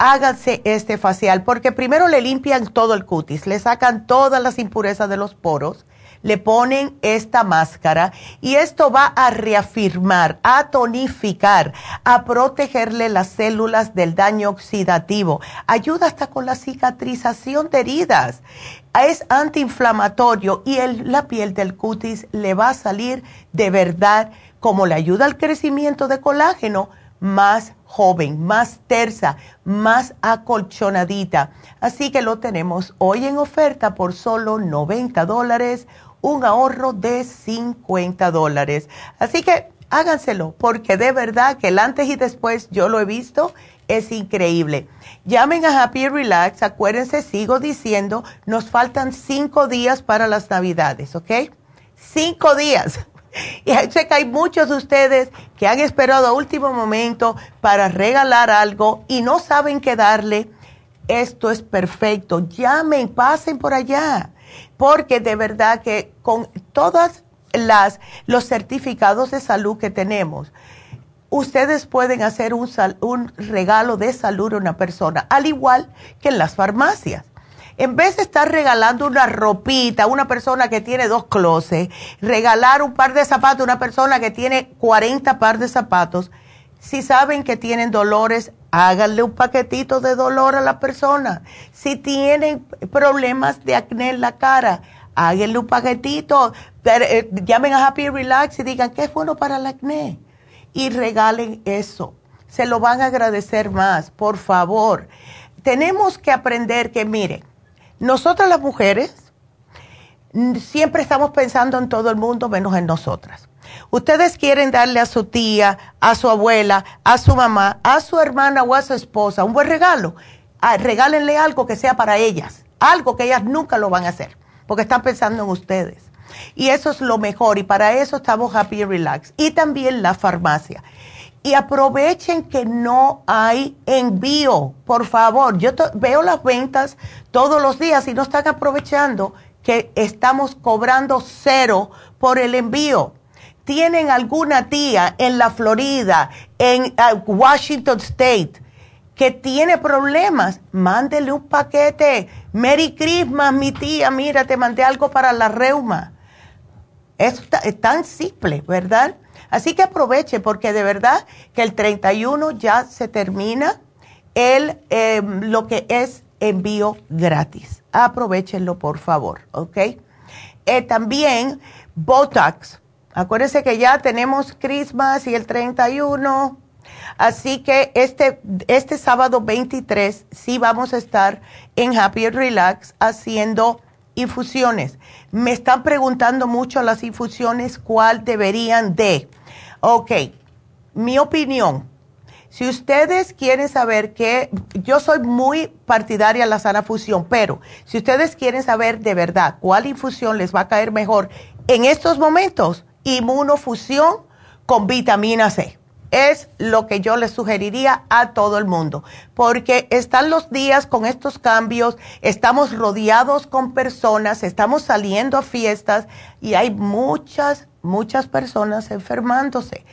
háganse este facial porque primero le limpian todo el cutis, le sacan todas las impurezas de los poros le ponen esta máscara y esto va a reafirmar, a tonificar, a protegerle las células del daño oxidativo. Ayuda hasta con la cicatrización de heridas. Es antiinflamatorio y la piel del cutis le va a salir de verdad como le ayuda al crecimiento de colágeno más joven, más tersa, más acolchonadita. Así que lo tenemos hoy en oferta por solo 90 dólares un ahorro de 50 dólares. Así que háganselo, porque de verdad que el antes y después yo lo he visto, es increíble. Llamen a Happy Relax, acuérdense, sigo diciendo, nos faltan cinco días para las navidades, ¿ok? Cinco días. Y sé que hay muchos de ustedes que han esperado a último momento para regalar algo y no saben qué darle. Esto es perfecto. Llamen, pasen por allá porque de verdad que con todos los certificados de salud que tenemos, ustedes pueden hacer un, un regalo de salud a una persona, al igual que en las farmacias. En vez de estar regalando una ropita a una persona que tiene dos closets, regalar un par de zapatos a una persona que tiene 40 par de zapatos, si saben que tienen dolores, háganle un paquetito de dolor a la persona. Si tienen problemas de acné en la cara, háganle un paquetito. Eh, llamen a Happy Relax y digan que es bueno para el acné. Y regalen eso. Se lo van a agradecer más, por favor. Tenemos que aprender que, miren, nosotras las mujeres siempre estamos pensando en todo el mundo menos en nosotras. Ustedes quieren darle a su tía, a su abuela, a su mamá, a su hermana o a su esposa un buen regalo. Ah, regálenle algo que sea para ellas, algo que ellas nunca lo van a hacer, porque están pensando en ustedes. Y eso es lo mejor, y para eso estamos Happy Relax. Y también la farmacia. Y aprovechen que no hay envío, por favor. Yo veo las ventas todos los días y no están aprovechando que estamos cobrando cero por el envío tienen alguna tía en la Florida, en uh, Washington State, que tiene problemas, mándele un paquete. Merry Christmas, mi tía, mira, te mandé algo para la reuma. Es, tan simple, ¿verdad? Así que aproveche porque de verdad que el 31 ya se termina el, em, lo que es envío gratis. Aprovechenlo, por favor, ¿ok? Eh, también Botox Acuérdense que ya tenemos Christmas y el 31. Así que este, este sábado 23 sí vamos a estar en Happy Relax haciendo infusiones. Me están preguntando mucho las infusiones cuál deberían de. Ok, mi opinión. Si ustedes quieren saber qué, yo soy muy partidaria de la sana fusión, pero si ustedes quieren saber de verdad cuál infusión les va a caer mejor en estos momentos, inmunofusión con vitamina C es lo que yo les sugeriría a todo el mundo, porque están los días con estos cambios, estamos rodeados con personas, estamos saliendo a fiestas y hay muchas, muchas personas enfermándose.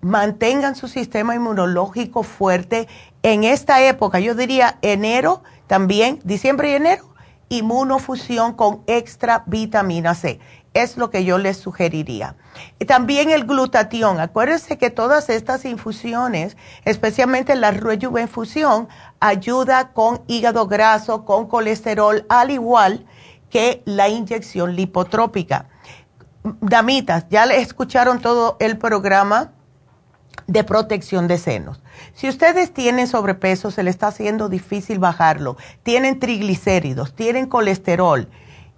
Mantengan su sistema inmunológico fuerte en esta época, yo diría enero también, diciembre y enero, inmunofusión con extra vitamina C es lo que yo les sugeriría. Y también el glutatión. Acuérdense que todas estas infusiones, especialmente la infusión, ayuda con hígado graso, con colesterol, al igual que la inyección lipotrópica. Damitas, ya le escucharon todo el programa de protección de senos. Si ustedes tienen sobrepeso, se les está haciendo difícil bajarlo, tienen triglicéridos, tienen colesterol,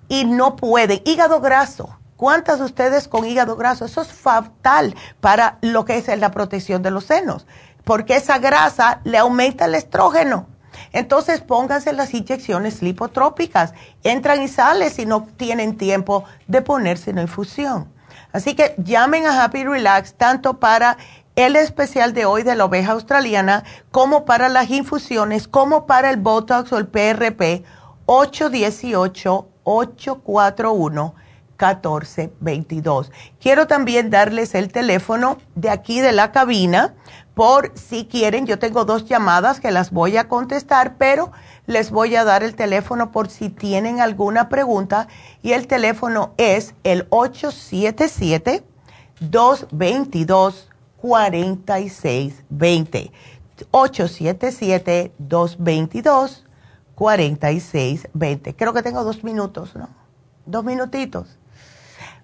y no pueden. Hígado graso. ¿Cuántas de ustedes con hígado graso? Eso es fatal para lo que es la protección de los senos, porque esa grasa le aumenta el estrógeno. Entonces pónganse las inyecciones lipotrópicas. Entran y salen si no tienen tiempo de ponerse en infusión. Así que llamen a Happy Relax tanto para el especial de hoy de la oveja australiana como para las infusiones, como para el Botox o el PRP 818 841-1422. Quiero también darles el teléfono de aquí de la cabina por si quieren. Yo tengo dos llamadas que las voy a contestar, pero les voy a dar el teléfono por si tienen alguna pregunta. Y el teléfono es el 877-222-4620. 877-222 4620. Creo que tengo dos minutos, ¿no? Dos minutitos.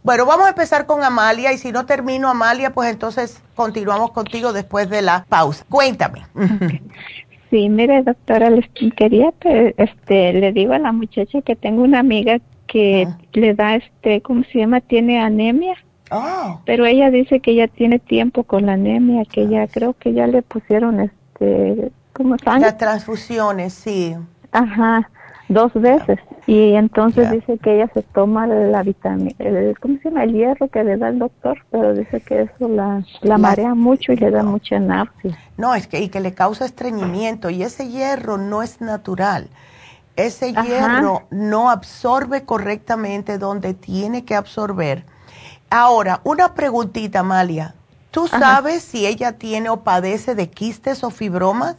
Bueno, vamos a empezar con Amalia y si no termino Amalia, pues entonces continuamos contigo después de la pausa. Cuéntame. Sí, mire, doctora, les quería, este, le digo a la muchacha que tengo una amiga que le da, este, ¿cómo se llama? Tiene anemia. Oh. Pero ella dice que ya tiene tiempo con la anemia, que ya creo que ya le pusieron, este, ¿cómo sangre? Las transfusiones, sí. Ajá, dos veces. Y entonces dice que ella se toma la vitamina, el, ¿cómo se llama? El hierro que le da el doctor, pero dice que eso la, la marea mucho y le da mucha náusea. No, es que, y que le causa estreñimiento y ese hierro no es natural. Ese hierro no absorbe correctamente donde tiene que absorber. Ahora, una preguntita, Amalia. ¿Tú sabes si ella tiene o padece de quistes o fibromas?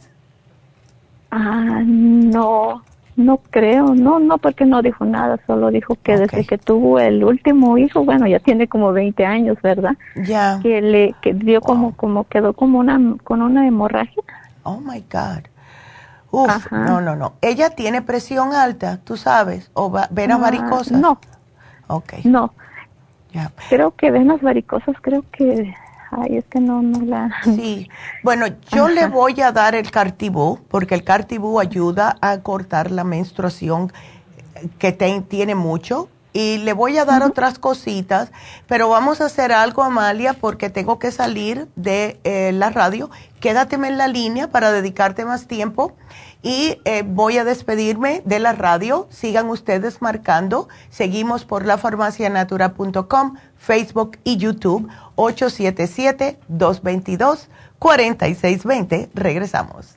Ah, no, no creo, no, no, porque no dijo nada, solo dijo que desde que tuvo el último hijo, bueno, ya tiene como 20 años, ¿verdad? Ya. Que le que dio como como quedó como una con una hemorragia. Oh my god. Uf, no, no, no. Ella tiene presión alta, tú sabes, o venas ah, varicosas. No. Okay. No. Creo que venas varicosas, creo que Ay, es que no, no la... Sí, bueno, yo le voy a dar el Cartibú, porque el Cartibú ayuda a cortar la menstruación que tiene mucho. Y le voy a dar otras cositas, pero vamos a hacer algo, Amalia, porque tengo que salir de eh, la radio. Quédate en la línea para dedicarte más tiempo y eh, voy a despedirme de la radio. Sigan ustedes marcando. Seguimos por lafarmacianatura.com, Facebook y YouTube 877-222-4620. Regresamos.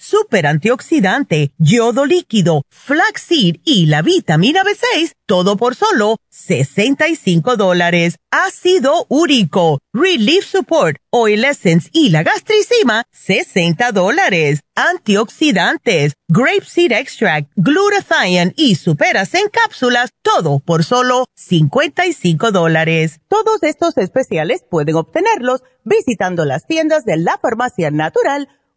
super antioxidante, yodo líquido, flaxseed y la vitamina B6, todo por solo 65 dólares. Ácido úrico, relief support, oil essence y la gastricima, 60 dólares. Antioxidantes, grapeseed extract, glutathione y superas en cápsulas, todo por solo 55 dólares. Todos estos especiales pueden obtenerlos visitando las tiendas de la farmacia natural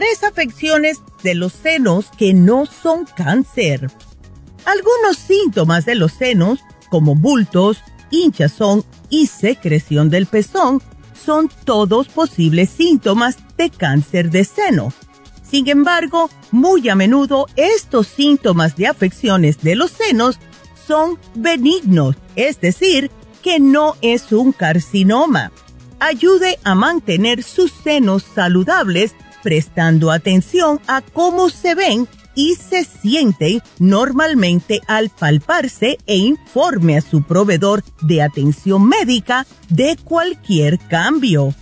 Tres afecciones de los senos que no son cáncer. Algunos síntomas de los senos, como bultos, hinchazón y secreción del pezón, son todos posibles síntomas de cáncer de seno. Sin embargo, muy a menudo estos síntomas de afecciones de los senos son benignos, es decir, que no es un carcinoma. Ayude a mantener sus senos saludables prestando atención a cómo se ven y se sienten normalmente al palparse e informe a su proveedor de atención médica de cualquier cambio.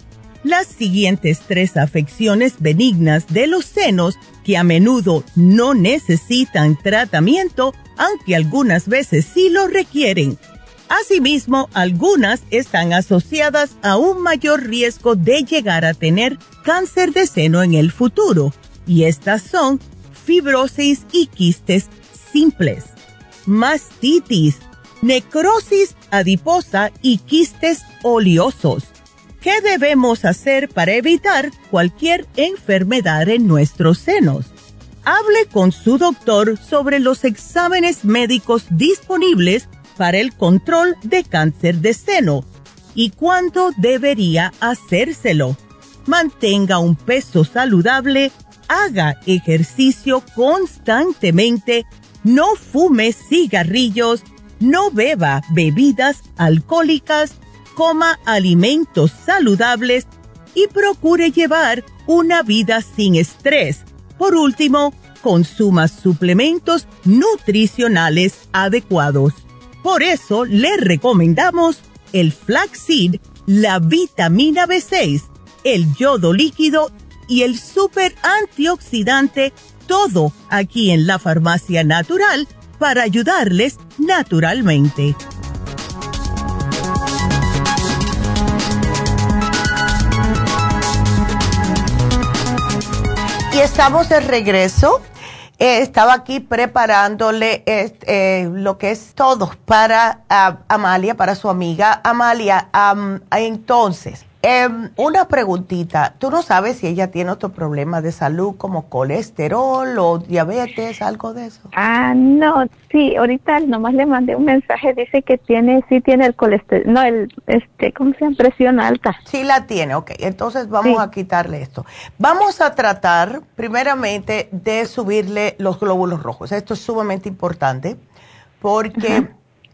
Las siguientes tres afecciones benignas de los senos que a menudo no necesitan tratamiento, aunque algunas veces sí lo requieren. Asimismo, algunas están asociadas a un mayor riesgo de llegar a tener cáncer de seno en el futuro, y estas son fibrosis y quistes simples, mastitis, necrosis adiposa y quistes oleosos. ¿Qué debemos hacer para evitar cualquier enfermedad en nuestros senos? Hable con su doctor sobre los exámenes médicos disponibles para el control de cáncer de seno y cuándo debería hacérselo. Mantenga un peso saludable, haga ejercicio constantemente, no fume cigarrillos, no beba bebidas alcohólicas, coma alimentos saludables y procure llevar una vida sin estrés. Por último, consuma suplementos nutricionales adecuados. Por eso le recomendamos el flaxseed, la vitamina B6, el yodo líquido y el super antioxidante, todo aquí en la farmacia natural para ayudarles naturalmente. Y estamos de regreso eh, estaba aquí preparándole eh, lo que es todo para Amalia, para su amiga Amalia. entonces, Em, una preguntita, ¿tú no sabes si ella tiene otro problema de salud como colesterol o diabetes, algo de eso? Ah, no, sí, ahorita nomás le mandé un mensaje, dice que tiene, sí tiene el colesterol, no, el, este, ¿cómo se llama? Presión alta. Sí la tiene, ok, entonces vamos a quitarle esto. Vamos a tratar primeramente de subirle los glóbulos rojos, esto es sumamente importante porque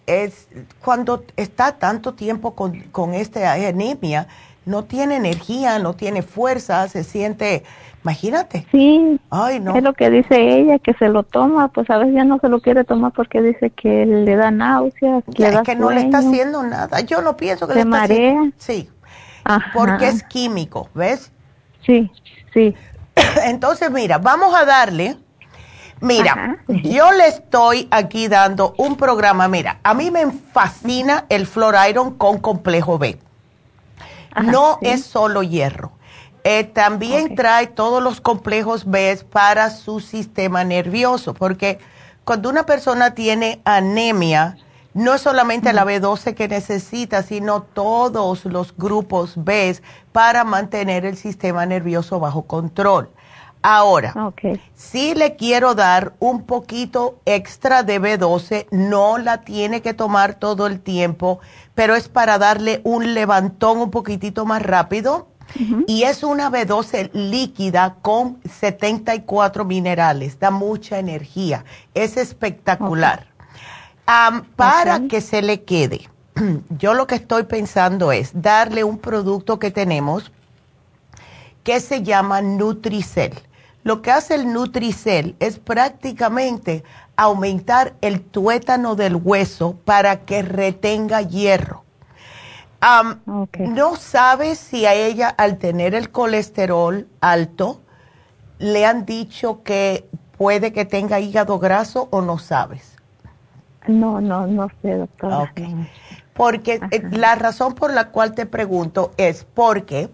es cuando está tanto tiempo con, con esta anemia, no tiene energía, no tiene fuerza, se siente, imagínate. Sí, Ay, no. es lo que dice ella, que se lo toma, pues a veces ya no se lo quiere tomar porque dice que le da náuseas, que, le que no le está haciendo nada. Yo no pienso que le está marea. Sí, porque es químico, ¿ves? Sí, sí. Entonces, mira, vamos a darle Mira, yo le estoy aquí dando un programa. Mira, a mí me fascina el Flor Iron con complejo B. no es solo hierro. Eh, también trae todos los complejos B para su sistema nervioso, porque cuando una persona tiene anemia, no es solamente la B12 que necesita, sino todos los grupos B para mantener el sistema nervioso bajo control. Ahora, si le quiero dar un poquito extra de B12, no la tiene que tomar todo el tiempo, pero es para darle un levantón un poquitito más rápido. Y es una B12 líquida con 74 minerales, da mucha energía, es espectacular. para que se le quede, yo lo que estoy pensando es darle un producto que tenemos que se llama Nutricel lo que hace el Nutricel es prácticamente aumentar el tuétano del hueso para que retenga hierro. No sabes si a ella al tener el colesterol alto le han dicho que puede que tenga hígado graso o no sabes. No, no, no sé, doctora. Porque eh, la razón por la cual te pregunto es porque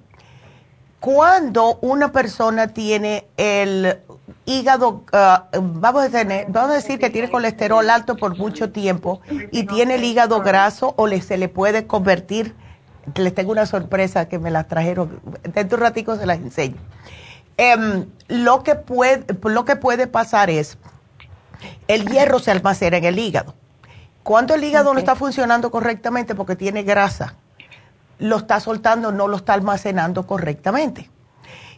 cuando una persona tiene el hígado, ah, vamos, a tener, vamos a decir que tiene colesterol alto por mucho tiempo y tiene el hígado graso o le, se le puede convertir, les tengo una sorpresa que me la trajeron, dentro de un ratico se las enseño. Em, lo, que puede, lo que puede pasar es, el hierro se almacena en el hígado. Cuando el hígado no está funcionando correctamente porque tiene grasa, lo está soltando, no lo está almacenando correctamente.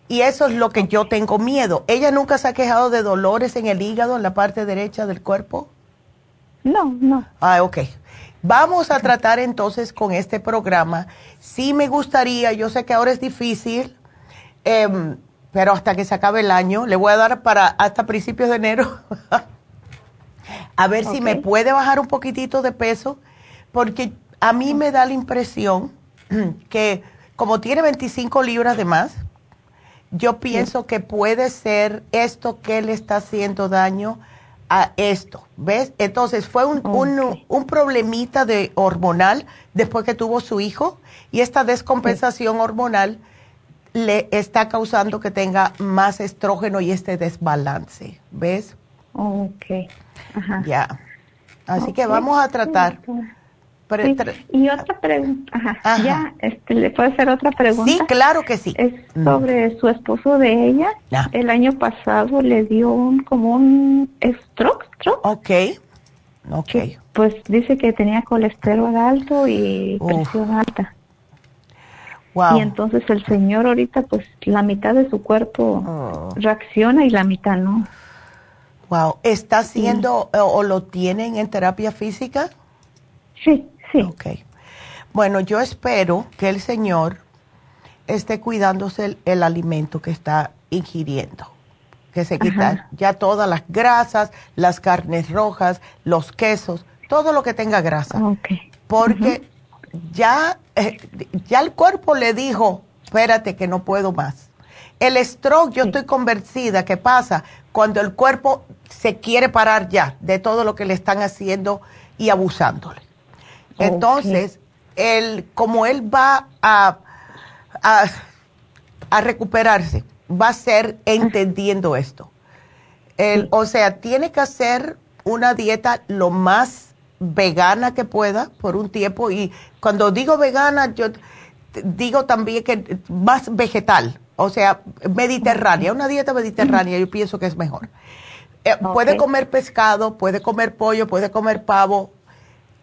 Y eso es lo que yo tengo miedo. ¿Ella nunca se ha quejado de dolores en el hígado, en la parte derecha del cuerpo? No, no. Ah, ok. Vamos a tratar entonces con este programa. Sí me gustaría, yo sé que ahora es difícil, em, pero hasta que se acabe el año, le voy a dar para hasta principios de enero, a ver si me puede bajar un poquitito de peso, porque a mí me da la impresión que como tiene 25 libras de más, yo pienso que puede ser esto que le está haciendo daño a esto, ¿ves? Entonces fue un, un, problemita de hormonal después que tuvo su hijo y esta descompensación hormonal le está causando que tenga más estrógeno y este desbalance, ¿ves? Ok. Ajá. Ya. Así que vamos a tratar. Y otra pregunta, ajá, ya, este, ¿le puedo hacer otra pregunta? Sí, claro que sí. Es sobre su esposo de ella. El año pasado le dio un, como un stroke, stroke. Ok, ok. pues dice que tenía colesterol alto y presión alta. Wow. Y entonces el señor ahorita, pues la mitad de su cuerpo oh. reacciona y la mitad no. Wow, ¿está haciendo o lo tienen en terapia física? Sí. Ok. Bueno, yo espero que el Señor esté cuidándose el, alimento que está ingiriendo. Que se quita ya todas las grasas, las carnes rojas, los quesos, todo lo que tenga grasa. Porque ya, eh, ya el cuerpo le dijo, espérate que no puedo más. El stroke, yo estoy convencida que pasa cuando el cuerpo se quiere parar ya de todo lo que le están haciendo y abusándole. Entonces, él, como él va a, a, recuperarse, va a ser entendiendo esto. o sea, tiene que hacer una dieta lo más vegana que pueda por un tiempo. Y cuando digo vegana, yo digo también que más vegetal, o sea, mediterránea, una dieta mediterránea, yo pienso que es mejor. Eh, puede comer pescado, puede comer pollo, puede comer pavo,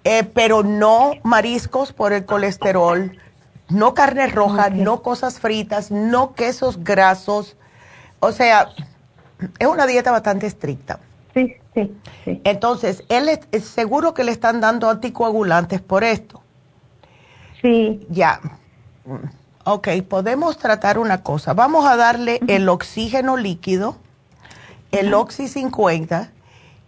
eh, pero no mariscos por el colesterol, no carne roja, no cosas fritas, no quesos grasos. O sea, es una dieta bastante estricta. Sí, Sí, sí. Entonces, él es, seguro que le están dando anticoagulantes por esto. Sí. Ya. Ok, podemos tratar una cosa. Vamos a darle el oxígeno líquido, el Oxy 50,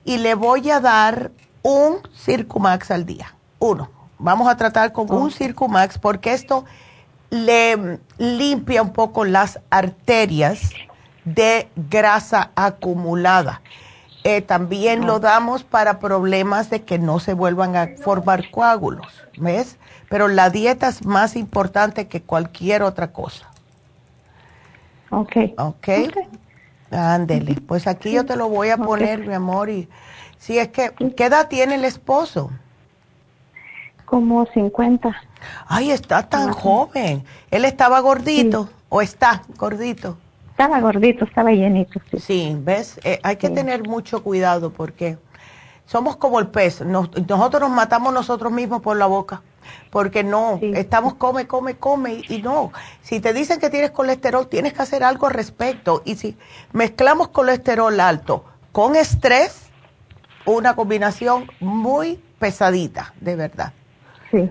y le voy a dar un Circumax al día. Uno. Vamos a tratar con un Circumax porque esto le limpia un poco las arterias de grasa acumulada. Eh, también lo damos para problemas de que no se vuelvan a formar coágulos, ¿ves? pero la dieta es más importante que cualquier otra cosa. Ok. Ok. Ándele. Pues aquí yo te lo voy a poner, mi amor. Y si es que, ¿qué edad tiene el esposo? Como 50. Ay, está tan joven. ¿Él estaba gordito o está gordito? Estaba gordito, estaba llenito. Sí, ¿ves? Eh, hay que tener mucho cuidado porque somos como el pez. nosotros nos matamos nosotros mismos por la boca porque no, estamos come, come, come y no. Si te dicen que tienes colesterol, tienes que hacer algo al respecto. Y si mezclamos colesterol alto con estrés, una combinación muy pesadita, de verdad. Sí,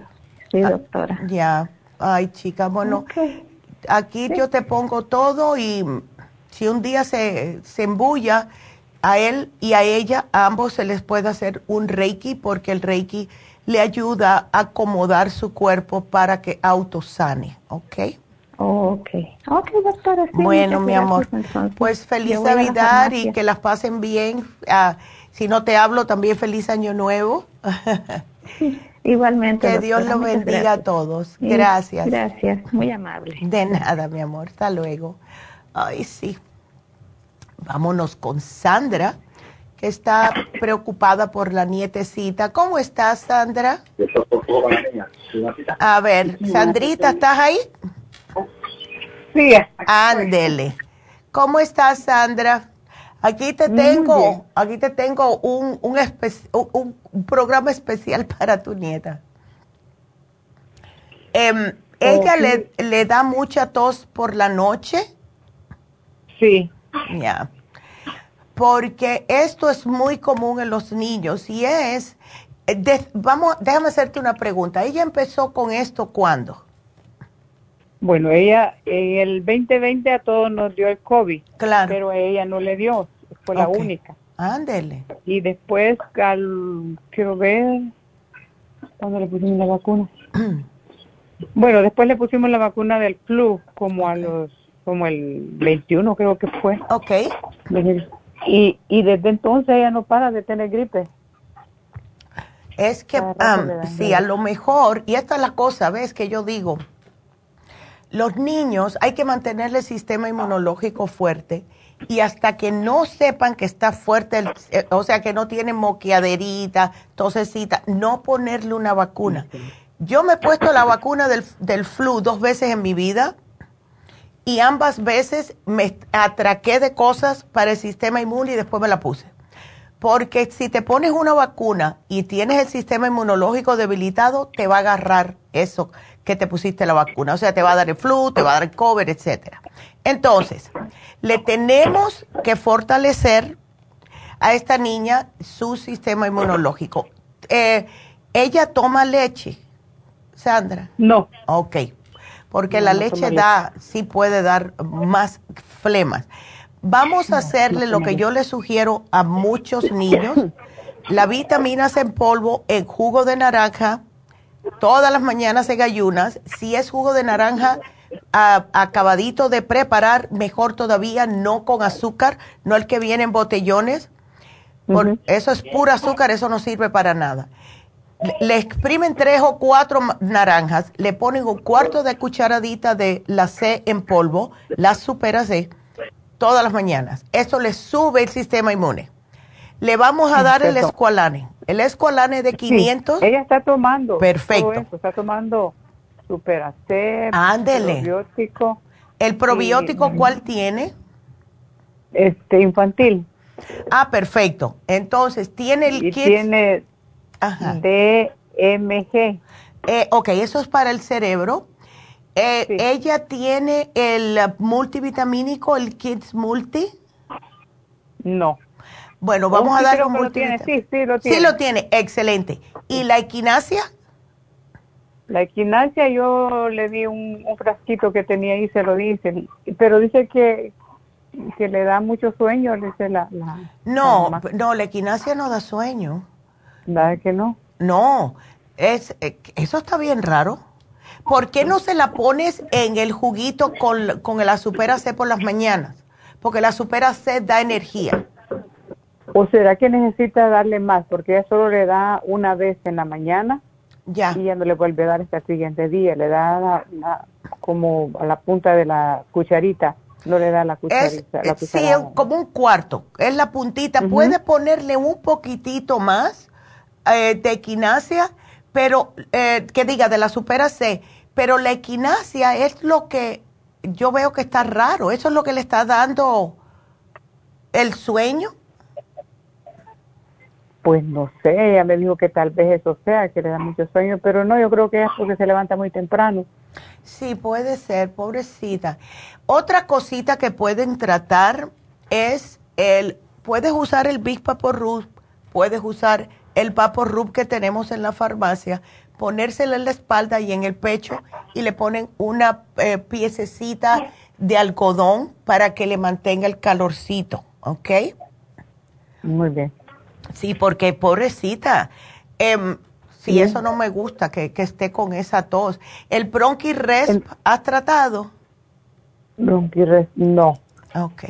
sí, ah, doctora. ya, ay chica, bueno, aquí yo te pongo todo y si un día se, se embulla, a él y a ella, a ambos se les puede hacer un reiki porque el reiki le ayuda a acomodar su cuerpo para que autosane, ¿ok? ok, ok, doctora. bueno, mi amor, pues feliz Navidad y que las pasen bien. Ah, si no te hablo, también feliz Año Nuevo. igualmente. Que Dios los bendiga a todos. Gracias. Gracias, muy amable. De nada, mi amor. Hasta luego. Ay, sí. Vámonos con Sandra que está preocupada por la nietecita. ¿Cómo estás, Sandra? A ver, Sandrita, ¿estás ahí? Sí. Ándele. ¿Cómo estás, Sandra? Aquí te tengo, aquí te tengo un, un, un, programa especial para tu nieta. Em, ¿Ella le, le da mucha tos por la noche? Sí. Ya porque esto es muy común en los niños y es, vamos, déjame hacerte una pregunta. ¿Ella empezó con esto cuándo? Bueno, ella en el 2020 a todos nos dio el COVID, claro. pero a ella no le dio, fue la única. Ándele. Y después, al, quiero ver, ¿cuándo le pusimos la vacuna? bueno, después le pusimos la vacuna del flu, como a los, como el 21 creo que fue. Ok. Y, y desde entonces ella no para de tener gripe. Es que, sí, a lo mejor, y esta es la cosa, ves que yo digo, los niños hay que mantenerle el sistema inmunológico fuerte y hasta que no sepan que está fuerte, eh, o sea, que no tiene moqueaderita, tosecita, no ponerle una vacuna. Yo me he puesto la vacuna del, del flu dos veces en mi vida y ambas veces me atraqué de cosas para el sistema inmune y después me la puse. Porque si te pones una vacuna y tienes el sistema inmunológico debilitado, te va a agarrar eso que te pusiste la vacuna. O sea, te va a dar el flu, te va a dar el COVID, etc. Entonces, le tenemos que fortalecer a esta niña su sistema inmunológico. Eh, ¿Ella toma leche, Sandra? No. Ok porque la leche da, sí puede dar más flemas. Vamos a hacerle lo que yo le sugiero a muchos niños, la vitaminas en polvo en jugo de naranja, todas las mañanas en ayunas. Si es jugo de naranja acabadito de preparar, mejor todavía, no con azúcar, no el que viene en botellones. Eso es pura azúcar, eso no sirve para nada le exprimen tres o cuatro naranjas, le ponen un cuarto de cucharadita de la C en polvo, la supera C, todas las mañanas. Eso le sube el sistema inmune. Le vamos a dar el escualane. El escualane de 500. ella está tomando. Perfecto. está tomando supera C, Ándele. probiótico. ¿El probiótico cuál tiene? Este, infantil. Ah, perfecto. Entonces, tiene el y Tiene DMG. Eh, ok, eso es para el cerebro. Eh, ¿Ella tiene el multivitamínico, el Kids Multi? No. Bueno, oh, vamos a dar un multivitamínico. Sí, sí, lo tiene. Sí, lo tiene, excelente. ¿Y la equinacia? La equinacia yo le di un, frasquito que tenía ahí, se lo dicen, pero dice que, que le da mucho sueño, dice la... no, no, la equinacia no da sueño. ¿Da que no? No, es, eh, eso está bien raro. ¿Por qué no se la pones en el juguito con, con la supera C por las mañanas? Porque la supera C da energía. ¿O será que necesita darle más? Porque ella solo le da una vez en la mañana ya. Y ya no le vuelve a dar hasta el siguiente día, le da como a la punta de la cucharita, no le da la cucharita. Es, sí, como un cuarto, es la puntita. Puede ponerle un poquitito más eh, de equinacia, pero eh, que diga de la supera C, pero la equinacia es lo que yo veo que está raro, eso es lo que le está dando el sueño. Pues no sé, ella me dijo que tal vez eso sea, que le da mucho sueño, pero no, yo creo que es porque se levanta muy temprano. Sí, puede ser, pobrecita. Otra cosita que pueden tratar es el, puedes usar el Big Rub, puedes usar el Rub que tenemos en la farmacia, ponérselo en la espalda y en el pecho y le ponen una eh, piececita de algodón para que le mantenga el calorcito, ¿ok? Muy bien. Sí, porque pobrecita, eh, si eso no me gusta, que, esté con esa tos. ¿El bronquiresp has tratado? Bronquiresp, no. Ok.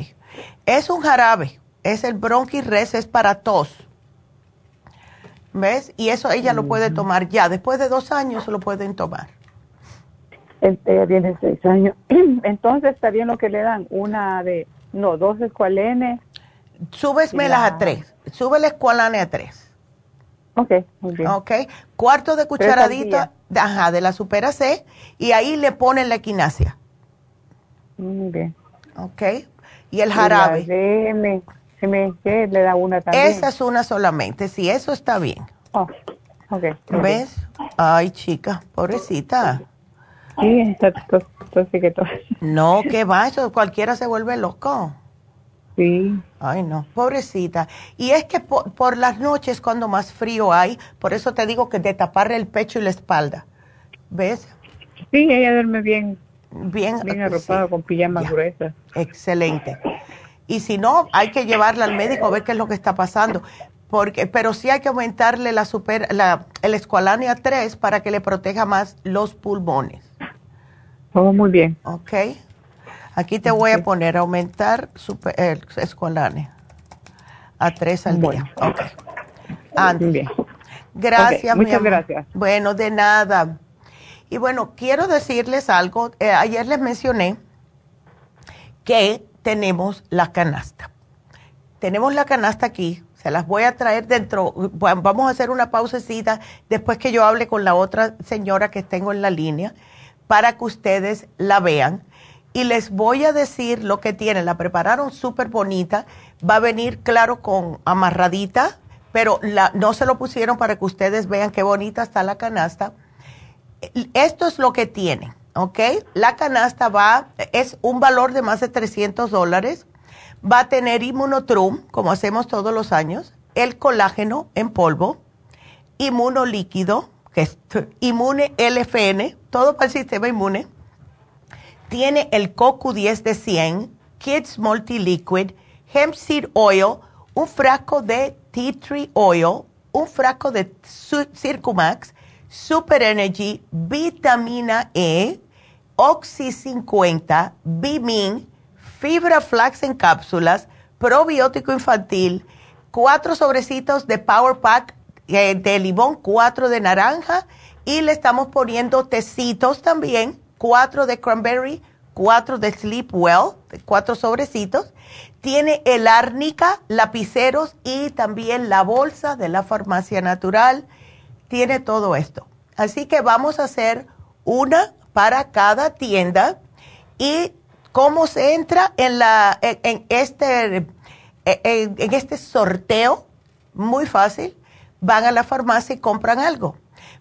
Es un jarabe, es el bronquiresp, es para tos. ¿Ves? Y eso ella lo puede tomar ya. Después de dos años lo pueden tomar. Ella tiene seis años. Entonces, ¿está bien lo que le dan? Una de, no, dos escualenes. Súbesmelas a tres. Sube la escualane a tres. Ok, muy bien. Ok. Cuarto de cucharadita ajá, de la supera C y ahí le ponen la equinacia. Muy bien. Ok. Y el jarabe. Y me, le da una también. Esa es una solamente, sí, eso está bien. Oh, ok. ¿Ves? Ay, chica, pobrecita. Sí, está, está, está, No, que va, eso cualquiera se vuelve loco. Sí. Ay, no, pobrecita. Y es que por, las noches cuando más frío hay, por eso te digo que de taparle el pecho y la espalda. ¿Ves? Sí, ella duerme bien. Bien, bien arropada con pijamas gruesas. Excelente. Y si no, hay que llevarla al médico a ver qué es lo que está pasando. Porque, pero sí hay que aumentarle la super, la, el escualania 3 para que le proteja más los pulmones. Todo muy bien. Ok. Aquí te voy a poner aumentar super, el escolane a tres al día. Ok. Andy. Gracias, Muchas gracias. Bueno, de nada. Y bueno, quiero decirles algo. Eh, ayer les mencioné que tenemos la canasta. Tenemos la canasta aquí. Se las voy a traer dentro. vamos a hacer una pausecita después que yo hable con la otra señora que tengo en la línea para que ustedes la vean y les voy a decir lo que tiene. La prepararon súper bonita. Va a venir, claro, con amarradita, pero no se lo pusieron para que ustedes vean qué bonita está la canasta. Esto es lo que tiene, ¿ok? La canasta va, es un valor de más de 300 dólares. Va a tener inmunotrum, como hacemos todos los años, el colágeno en polvo, inmunolíquido, que es inmune LFN, todo para el sistema inmune tiene el CoQ10 de 100, Kids Multi Liquid, Hemp Seed Oil, un frasco de Tea Tree Oil, un frasco de Circumax, Super Energy, vitamina E, Oxy 50, Bimin, fibra flax en cápsulas, probiótico infantil, cuatro sobrecitos de Power Pack eh, de limón, cuatro de naranja y le estamos poniendo tecitos también cuatro de cranberry, cuatro de sleep well, cuatro sobrecitos. Tiene el árnica, lapiceros y también la bolsa de la farmacia natural. Tiene todo esto. Así que vamos a hacer una para cada tienda y cómo se entra en, la, en, este, en este sorteo, muy fácil. Van a la farmacia y compran algo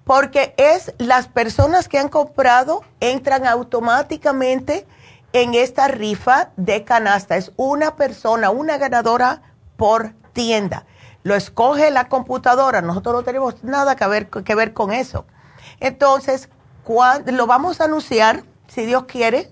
porque es las personas que han comprado entran automáticamente en esta rifa de canasta. Es una persona, una ganadora por tienda. Lo escoge la computadora, nosotros no tenemos nada que ver, que ver con eso. Entonces, lo vamos a anunciar, si Dios quiere.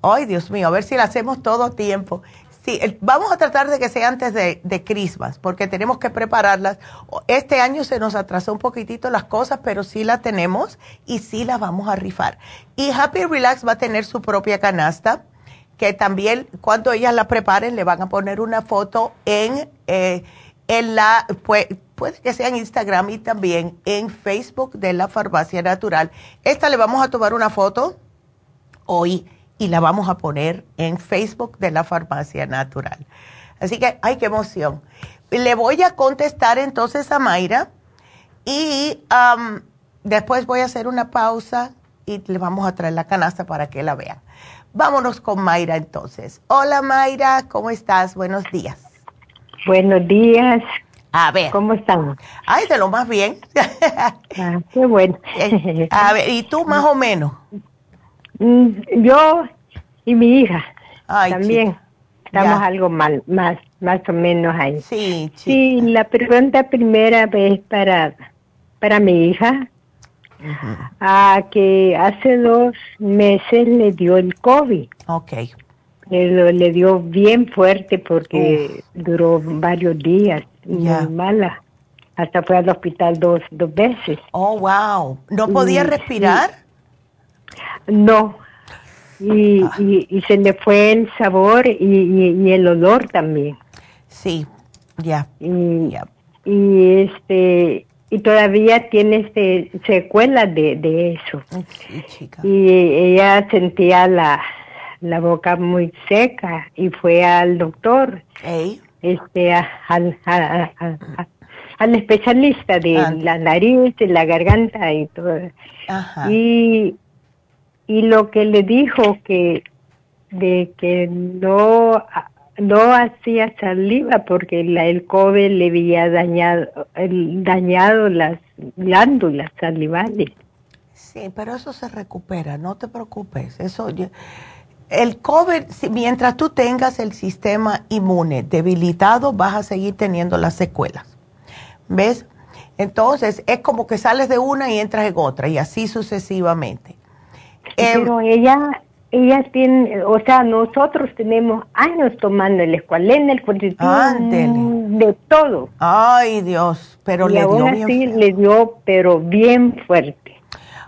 Ay, Dios mío, a ver si lo hacemos todo tiempo. Sí, vamos a tratar de que sea antes de, de Christmas, porque tenemos que prepararlas. Este año se nos atrasó un poquitito las cosas, pero sí la tenemos y sí la vamos a rifar. Y Happy Relax va a tener su propia canasta, que también cuando ellas la preparen le van a poner una foto en, eh, en la, puede, puede que sea en Instagram y también en Facebook de la Farmacia Natural. Esta le vamos a tomar una foto hoy y la vamos a poner en Facebook de la Farmacia Natural. Así que, ay, qué emoción. Le voy a contestar entonces a Mayra y después voy a hacer una pausa y le vamos a traer la canasta para que la vean. Vámonos con Mayra entonces. Hola Mayra, ¿cómo estás? Buenos días. Buenos días. A ver. ¿Cómo están? Ay, de lo más bien. ah, qué bueno. Eh, a ver, ¿y tú más o menos? Mm, yo y mi hija también estamos algo mal, más, más o menos ahí. Sí, sí. la pregunta primera vez para, para mi hija, a que hace dos meses le dio el COVID. Ok. Le, le dio bien fuerte porque duró varios días, muy mala. Hasta fue al hospital dos, dos veces. Oh, wow. ¿No podía respirar? No, y, y, se le fue el sabor y, el olor también. Sí, ya. Y, este y todavía tiene este secuelas de, de eso. Y ella sentía la, la boca muy seca y fue al doctor. Este al, al especialista de la nariz, de la garganta y todo. Y y lo que le dijo que de que no no hacía saliva porque la, el COVID le había dañado dañado las glándulas salivales. Sí, pero eso se recupera, no te preocupes. Eso el COVID, mientras tú tengas el sistema inmune debilitado, vas a seguir teniendo las secuelas. ¿Ves? Entonces, es como que sales de una y entras en otra y así sucesivamente. Em, pero ella ella tiene, o sea, nosotros tenemos años tomando el escualena, el cortisone, de todo. Ay, Dios, pero y le dio así le dio, pero bien fuerte.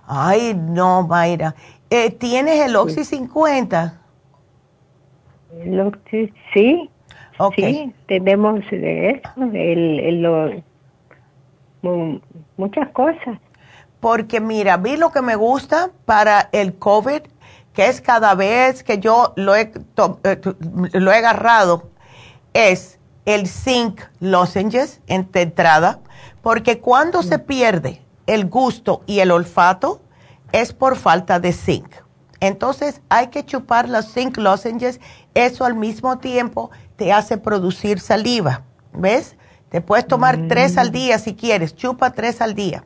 Ay, no, Mayra. Eh, ¿Tienes el Oxy 50? El Oxy, sí. Sí, tenemos eso, el, el, muchas cosas porque mira, vi lo que me gusta para el COVID, que es cada vez que yo lo he, eh, lo he agarrado, es el zinc lozenges en entrada, porque cuando se mm. pierde el gusto y el olfato es por falta de zinc. Entonces hay que chupar los zinc lozenges, eso al mismo tiempo te hace producir saliva, ¿ves? Te puedes tomar tres al mm. día si quieres, chupa tres al día.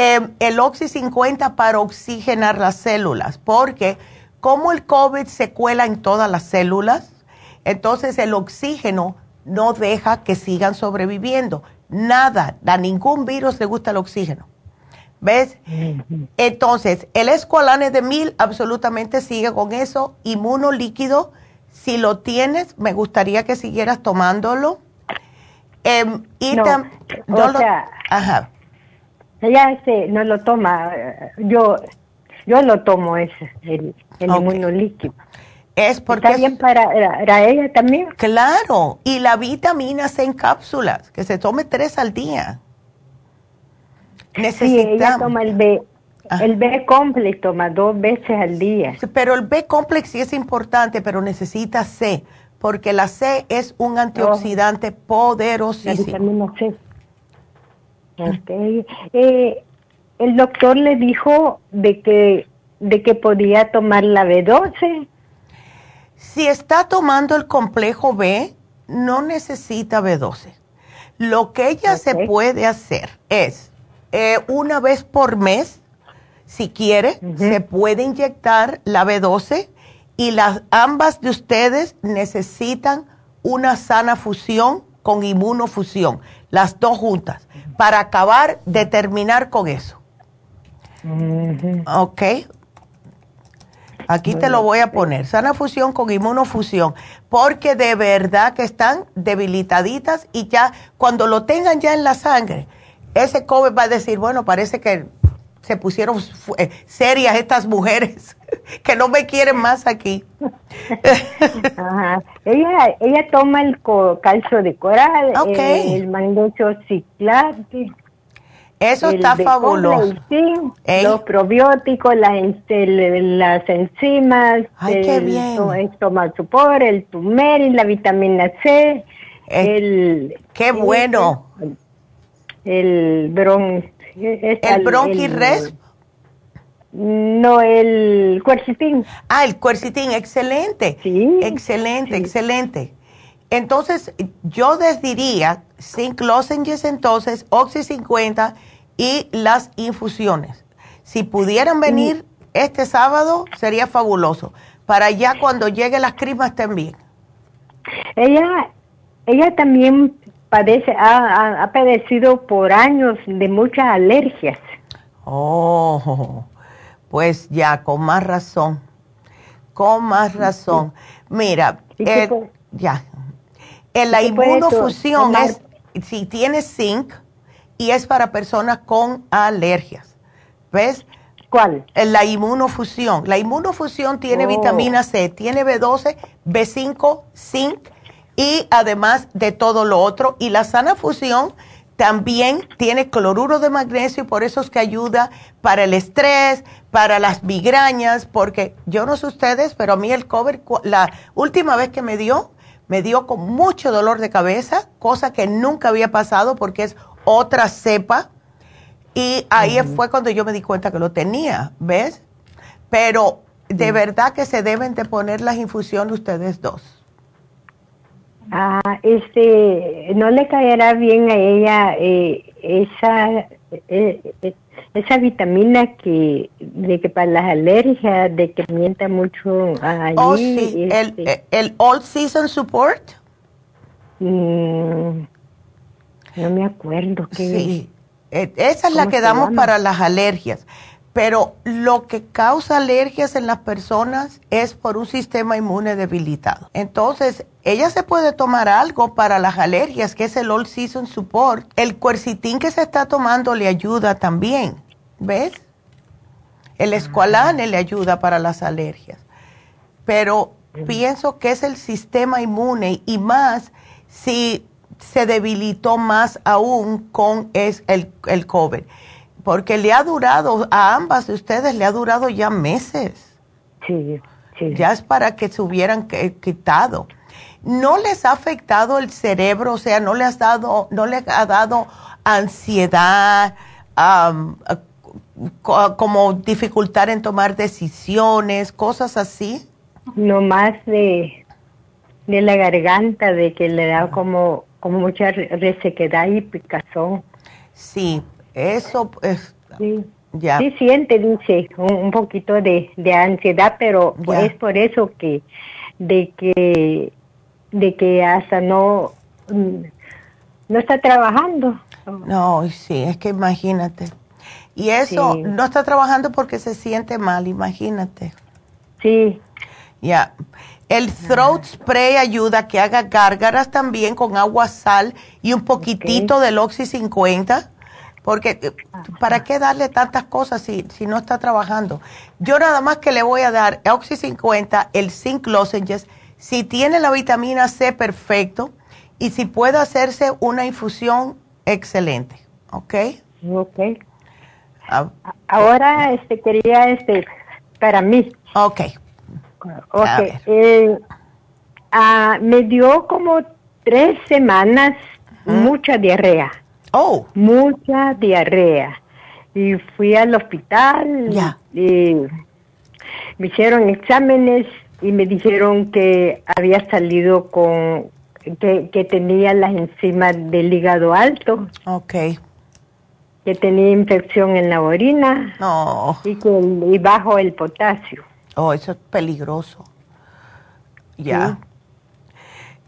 Em, el Oxy 50 para oxigenar las células, porque como el COVID se cuela en todas las células, entonces el oxígeno no deja que sigan sobreviviendo. Nada, a ningún virus le gusta el oxígeno. ¿Ves? Entonces, el escualane de mil absolutamente sigue con eso. Inmuno líquido, si lo tienes, me gustaría que siguieras tomándolo. Em, y no, ajá. Ella este, no lo toma, yo yo lo tomo ese, el, el líquido. Es porque ¿Está bien para, para, ella también? Claro, y la vitamina C en cápsulas, que se tome tres al día. Necesitamos. Sí, ella toma el B, ah. el B complex toma dos veces al día. Pero el B complex sí es importante, pero necesita C, porque la C es un antioxidante poderosísimo. La vitamina C. Okay. Eh, el doctor le dijo de que, de que podía tomar la B12. Si está tomando el complejo B, no necesita B12. Lo que ella se puede hacer es, eh, una vez por mes, si quiere, se puede inyectar la B12 y las ambas de ustedes necesitan una sana fusión con inmunofusión, las dos juntas, para acabar de terminar con eso. Ok. Aquí te lo voy a poner, sana fusión con inmunofusión, porque de verdad que están debilitaditas y ya cuando lo tengan ya en la sangre, ese COVID va a decir, bueno, parece que se pusieron eh, serias estas mujeres que no me quieren más aquí. Ella, ella toma el calcio de coral, el magnesio ciclate. Eso está fabuloso. Los probióticos, las, las enzimas, Ay, qué bien. el tomatopor, el turmeric, la vitamina C, eh, el... ¡Qué bueno! El, bron... ¿El bronquirres? No, el cuercitín. Ah, el cuercitín, excelente. Sí. Excelente, excelente. Entonces, yo les diría, zinc lozenges entonces, Oxy 50 y las infusiones. Si pudieran venir este sábado, sería fabuloso. Para ya cuando llegue las crimas también. Ella, ella también padece, ha, ha, padecido por años de muchas alergias. Oh, pues ya, con más razón. Con más razón. Mira, eh, ya. En la inmunofusión es, si tiene zinc, y es para personas con alergias. ¿Ves? ¿Cuál? La inmunofusión. La inmunofusión tiene oh. vitamina C, tiene B12, B5, zinc y además de todo lo otro. Y la sana fusión también tiene cloruro de magnesio y por eso es que ayuda para el estrés, para las migrañas, porque yo no sé ustedes, pero a mí el cover, la última vez que me dio, me dio con mucho dolor de cabeza, cosa que nunca había pasado porque es otra cepa. Y ahí fue cuando yo me di cuenta que lo tenía, ¿ves? Pero de verdad que se deben de poner las infusiones ustedes dos. Ah, este, ¿no le caerá bien a ella eh, esa eh, eh, esa vitamina que de que para las alergias, de que mienta mucho allí? Oh, sí, el, este? el All Season Support. Mm, no me acuerdo. Qué, sí, e, esa es la que damos para las alergias. Pero lo que causa alergias en las personas es por un sistema inmune debilitado. Entonces, ella se puede tomar algo para las alergias, que es el All Season Support. El cuercitín que se está tomando le ayuda también. ¿Ves? El escualane le ayuda para las alergias. Pero pienso que es el sistema inmune y más si se debilitó más aún con es el, el COVID, porque le ha durado, a ambas de ustedes le ha durado ya meses. Sí, sí. Ya es para que se hubieran quitado. ¿No les ha afectado el cerebro? O sea, ¿no le has dado, no le ha dado ansiedad, como dificultad en tomar decisiones, cosas así? No más de, de la garganta, de que le da como como mucha resequedad y picazón. Sí, eso es... Sí. Ya. Sí siente, dice, un, poquito de, ansiedad, pero es por eso que, de que, de que hasta no, mm, no está trabajando. No, sí, es que imagínate. Y eso no está trabajando porque se siente mal, imagínate. Sí. Ya. El throat spray ayuda a que haga gárgaras también con agua, sal y un poquitito del Oxy 50. Porque, eh, ¿para qué darle tantas cosas si, si no está trabajando? Yo nada más que le voy a dar Oxy 50, el Zinc Lozenges. Si tiene la vitamina C, perfecto. Y si puede hacerse una infusión, excelente. ¿Ok? Ok. Ah, Ahora este, quería, este, para mí. Ok. Ok. Eh, ah, me dio como tres semanas mucha diarrea. Oh. Mucha diarrea. Y fui al hospital. Ya. Y me hicieron exámenes y me dijeron que había salido con. que, que tenía las enzimas del hígado alto. Ok. Que tenía infección en la orina. No. Y, que, y bajo el potasio. Oh, eso es peligroso. Ya.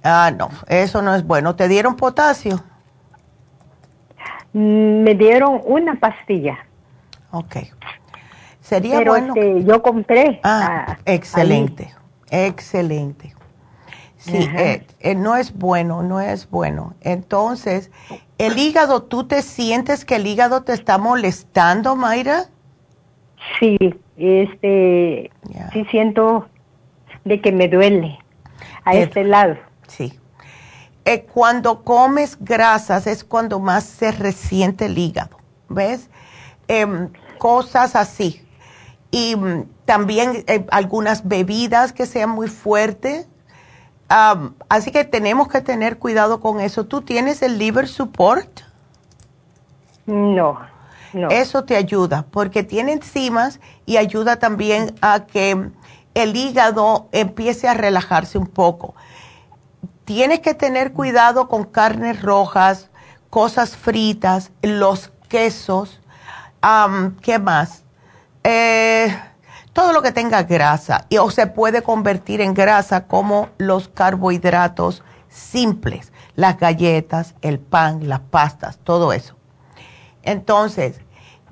Ah, no, eso no es bueno. ¿Te dieron potasio? Me dieron una pastilla. Ok. Sería bueno. Este, yo compré. Ah, excelente, excelente. Sí, eh, eh, no es bueno, no es bueno. Entonces, el hígado, ¿tú te sientes que el hígado te está molestando, Mayra? Sí, este, sí siento de que me duele a este lado. Sí. Eh, cuando comes grasas es cuando más se resiente el hígado, ¿ves? Em, cosas así. Y mm, también algunas bebidas que sean muy fuertes así que tenemos que tener cuidado con eso. ¿Tú tienes el liver support? No, no. Eso te ayuda porque tiene enzimas y ayuda también a que el hígado empiece a relajarse un poco. Tienes que tener cuidado con carnes rojas, cosas fritas, los quesos. ¿Qué más? Eh, todo lo que tenga grasa y, o se puede convertir en grasa como los carbohidratos simples, las galletas, el pan, las pastas, todo eso. Entonces,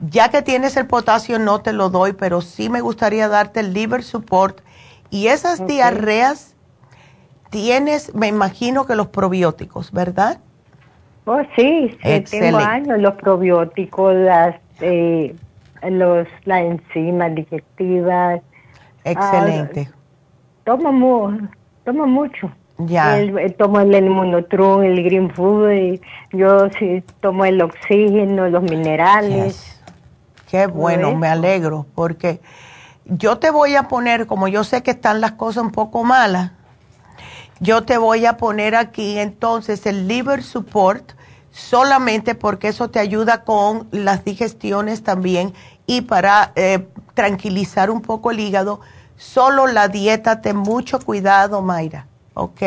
ya que tienes el potasio no te lo doy, pero sí me gustaría darte el liver support y esas diarreas tienes, me imagino que los probióticos, ¿verdad? Oh, sí, sí tengo años los probióticos, las eh, los, la enzima digestiva. Excelente. Ah, tomo, tomo mucho. Ya. El, tomo el inmunotron, el green food, yo sí tomo el oxígeno, los minerales. Qué bueno, me alegro, porque yo te voy a poner, como yo sé que están las cosas un poco malas, yo te voy a poner aquí entonces el liver support solamente porque eso te ayuda con las digestiones también y para eh, tranquilizar un poco el hígado. Solo la dieta, ten mucho cuidado, Mayra, ¿ok?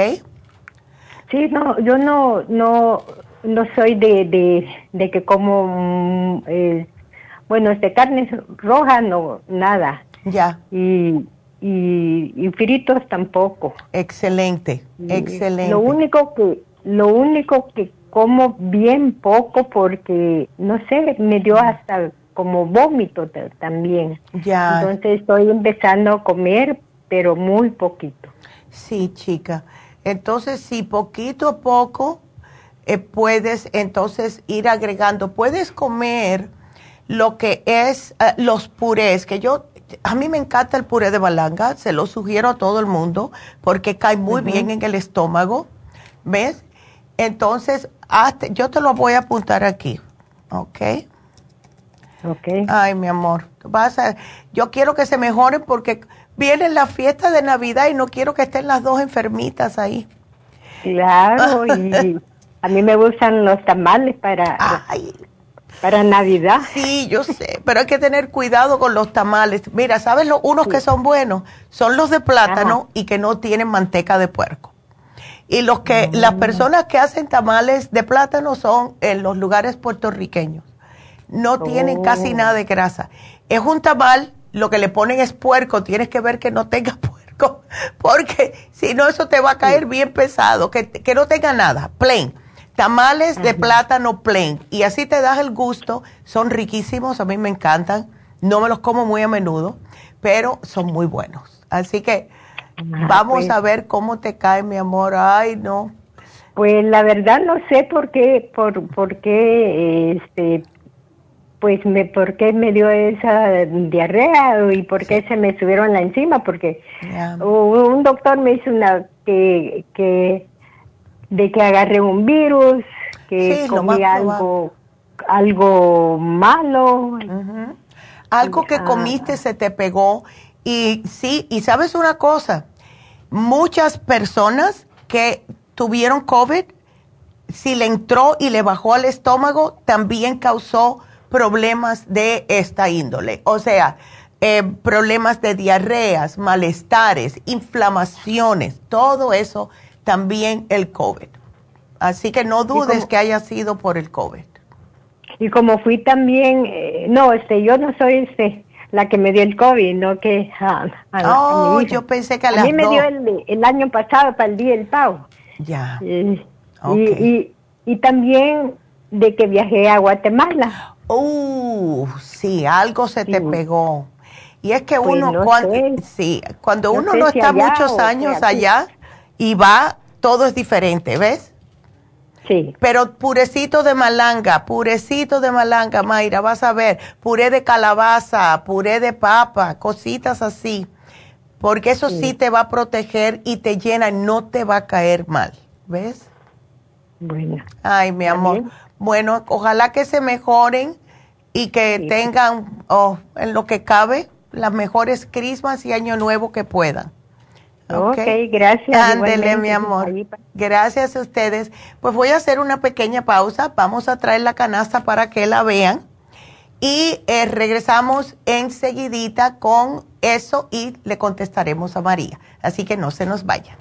Sí, no, yo no, no, no soy de, de, que como, mm, eh, bueno, este carne roja, no, nada. Ya. Y, y, y fritos tampoco. Excelente, excelente. Lo único que, lo único que como bien poco porque, no sé, me dio hasta como vómito también. Ya. Entonces estoy empezando a comer, pero muy poquito. Sí, chica. Entonces, si poquito a poco eh, puedes entonces ir agregando, puedes comer lo que es eh, los purés, que yo, a mí me encanta el puré de balanga, se lo sugiero a todo el mundo porque cae muy bien en el estómago, ¿ves? Entonces, yo te lo voy a apuntar aquí, ¿ok? Ok. Ay, mi amor, vas a, yo quiero que se mejoren porque viene la fiesta de Navidad y no quiero que estén las dos enfermitas ahí. Claro, y a mí me gustan los tamales para, para Navidad. Sí, yo sé, pero hay que tener cuidado con los tamales. Mira, ¿sabes lo, unos que son buenos? Son los de plátano y que no tienen manteca de puerco. Y los que, las personas que hacen tamales de plátano son en los lugares puertorriqueños. No tienen casi oh. nada de grasa. Es un tamal, lo que le ponen es puerco, tienes que ver que no tenga puerco, porque si no eso te va a caer bien pesado, que, que no tenga nada, plain. Tamales de plátano plain. Y así te das el gusto, son riquísimos, a mí me encantan. No me los como muy a menudo, pero son muy buenos. Así que Vamos pues. a ver cómo te cae, mi amor. Ay, no. Pues la verdad no sé por qué, por, por qué, este, pues me, por qué me dio esa diarrea y por qué se me subieron la encima, porque un doctor me hizo una que, que, de que agarré un virus, que comí algo, algo malo. Algo que ah. comiste se te pegó y sí, y sabes una cosa, muchas personas que tuvieron COVID, si le entró y le bajó al estómago, también causó problemas de esta índole. O sea, eh, problemas de diarreas, malestares, inflamaciones, todo eso también el COVID. Así que no dudes que haya sido por el COVID. Y como fui también, eh, no, este, yo no soy este, la que me dio el COVID, no que oh, yo pensé que a, a mí me dio el, el, año pasado para el día del pavo. Ya. y, y, y, también de que viajé a Guatemala. Uh, sí, algo se te pegó. Y es que pues uno, cuando, sí, cuando uno no está muchos años allá y va, todo es diferente, ¿ves? Sí. Pero purecito de malanga, purecito de malanga, Mayra, vas a ver, puré de calabaza, puré de papa, cositas así, porque eso sí, te va a proteger y te llena, no te va a caer mal, ¿ves? Bueno. Ay, mi amor. Bueno, ojalá que se mejoren y que tengan, oh, en lo que cabe, las mejores crismas y año nuevo que puedan. Ok, gracias. Ándele, mi amor. Gracias a ustedes. Pues voy a hacer una pequeña pausa. Vamos a traer la canasta para que la vean. Y eh, regresamos enseguidita con eso y le contestaremos a María. Así que no se nos vayan.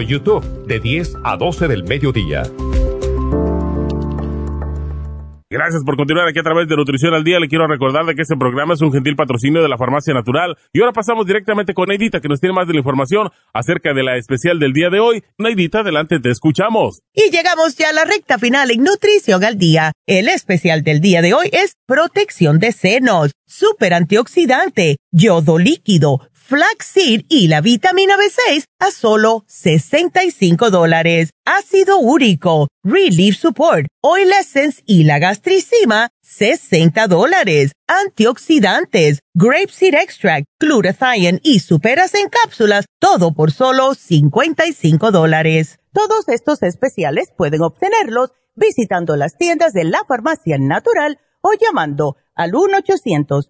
YouTube de 10 a 12 del mediodía. Gracias por continuar aquí a través de Nutrición al Día. Le quiero recordar de que este programa es un gentil patrocinio de la Farmacia Natural. Y ahora pasamos directamente con Neidita, que nos tiene más de la información acerca de la especial del día de hoy. Neidita, adelante, te escuchamos. Y llegamos ya a la recta final en Nutrición al Día. El especial del día de hoy es protección de senos, super antioxidante, yodo líquido, flaxseed y la vitamina B6 a solo 65 dólares. Ácido úrico, Relief Support, Oil Essence y la gastricima, 60 dólares. Antioxidantes, Grapeseed Extract, Glutathione y superas en cápsulas, todo por solo 55 dólares. Todos estos especiales pueden obtenerlos visitando las tiendas de la farmacia natural o llamando al 1 800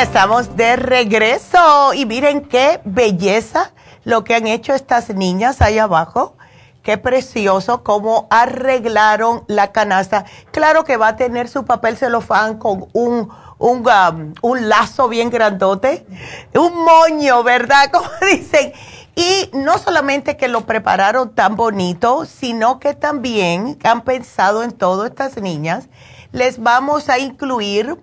Estamos de regreso. Y miren qué belleza lo que han hecho estas niñas ahí abajo. Qué precioso cómo arreglaron la canasta. Claro que va a tener su papel celofán con un, un, um, un lazo bien grandote, un moño, ¿verdad? Como dicen. Y no solamente que lo prepararon tan bonito, sino que también han pensado en todo estas niñas. Les vamos a incluir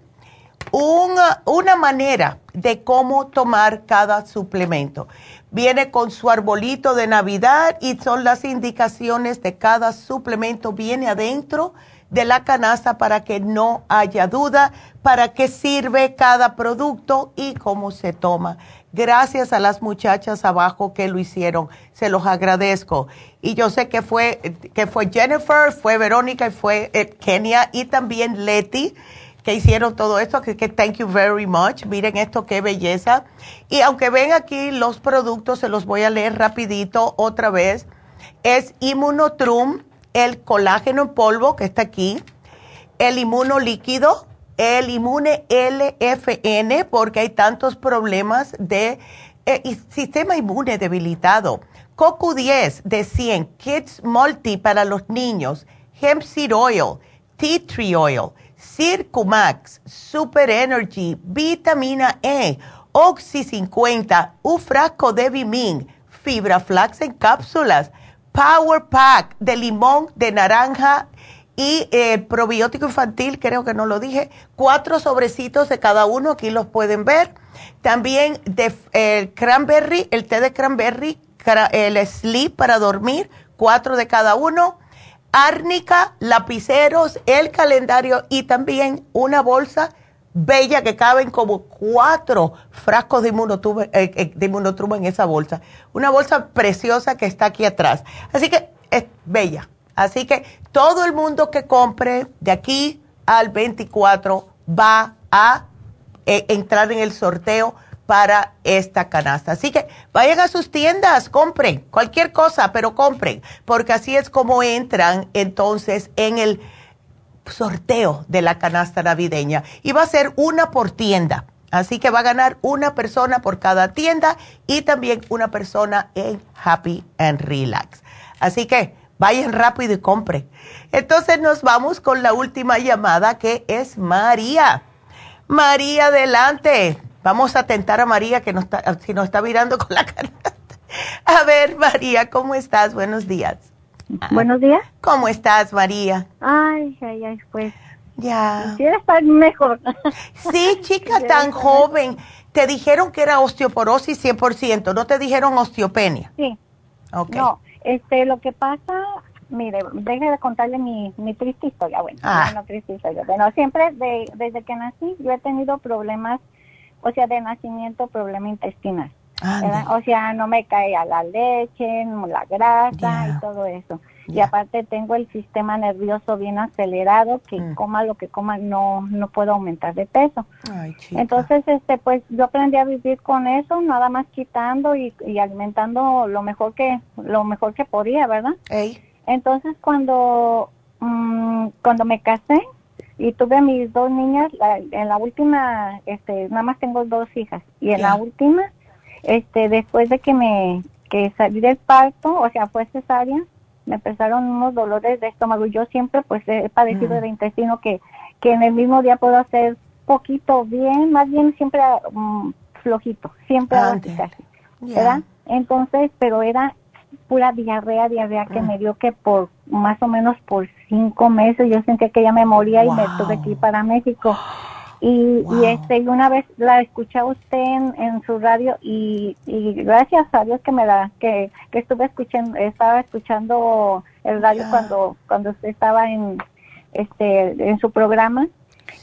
una, una manera de cómo tomar cada suplemento. Viene con su arbolito de Navidad y son las indicaciones de cada suplemento. Viene adentro de la canasta para que no haya duda para qué sirve cada producto y cómo se toma. Gracias a las muchachas abajo que lo hicieron, se los agradezco. Y yo sé que fue, que fue Jennifer, fue Verónica y fue eh, Kenia y también Leti que hicieron todo esto, que, que thank you very much. Miren esto, qué belleza. Y aunque ven aquí los productos, se los voy a leer rapidito otra vez. Es Immunotrum, el colágeno en polvo que está aquí, el inmuno líquido, el inmune LFN, porque hay tantos problemas de eh, sistema inmune debilitado. CoQ10 de 100, Kids Multi para los niños, Hemp Seed Oil, Tea Tree Oil, Circumax, Super Energy, Vitamina E, Oxy 50, un frasco de Bimin, Fibra Flax en cápsulas, Power Pack de limón, de naranja y el probiótico infantil, creo que no lo dije, cuatro sobrecitos de cada uno, aquí los pueden ver. También de cranberry, el té de cranberry, el sleep para dormir, cuatro de cada uno árnica, lapiceros, el calendario y también una bolsa bella que caben como cuatro frascos de inmunotrumo, eh, eh, en esa bolsa. Una bolsa preciosa que está aquí atrás. Así que es bella. Así que todo el mundo que compre de aquí al 24 va a eh, entrar en el sorteo para esta canasta. Así que vayan a sus tiendas, compren cualquier cosa, pero compren, porque así es como entran entonces en el sorteo de la canasta navideña. Y va a ser una por tienda. Así que va a ganar una persona por cada tienda y también una persona en Happy and Relax. Así que vayan rápido y compren. Entonces nos vamos con la última llamada que es María. María, adelante. Vamos a tentar a María, que está, si nos está mirando con la cara. A ver, María, ¿cómo estás? Buenos días. Buenos días. ¿Cómo estás, María? Ay, ay, ay, pues. Ya. Quisiera estar mejor. Sí, chica tan joven. Te dijeron que era osteoporosis 100%, ¿no te dijeron osteopenia? Sí. Ok. No, este, lo que pasa, mire, deje de contarle mi, mi triste historia. Bueno, ah. no triste historia. Bueno, siempre desde que nací yo he tenido problemas o sea, de nacimiento problema intestinal. O sea, no me cae a la leche, la grasa y todo eso. Y aparte tengo el sistema nervioso bien acelerado, que mm. coma lo que coma no no puedo aumentar de peso. Entonces, este pues yo aprendí a vivir con eso, nada más quitando y, alimentando lo mejor que lo mejor que podía, ¿verdad? Entonces, cuando mm, cuando me casé, y tuve mis dos niñas, en la última, este, nada más tengo dos hijas, y en la última, este, después de que me, que salí del parto, o sea, fue cesárea, me empezaron unos dolores de estómago. Yo siempre, pues, he padecido mm. de intestino que, que en el mismo día puedo hacer poquito bien, más bien siempre mm, flojito, siempre ¿verdad? Entonces, pero era pura diarrea, diarrea que me dio que por más o menos por cinco meses yo sentía que ya me moría y me tuve que ir para México. Y, y este y una vez la escuché a usted en, su radio y, y, gracias a Dios que me da que, que estuve escuchando estaba escuchando el radio cuando cuando usted estaba en este en su programa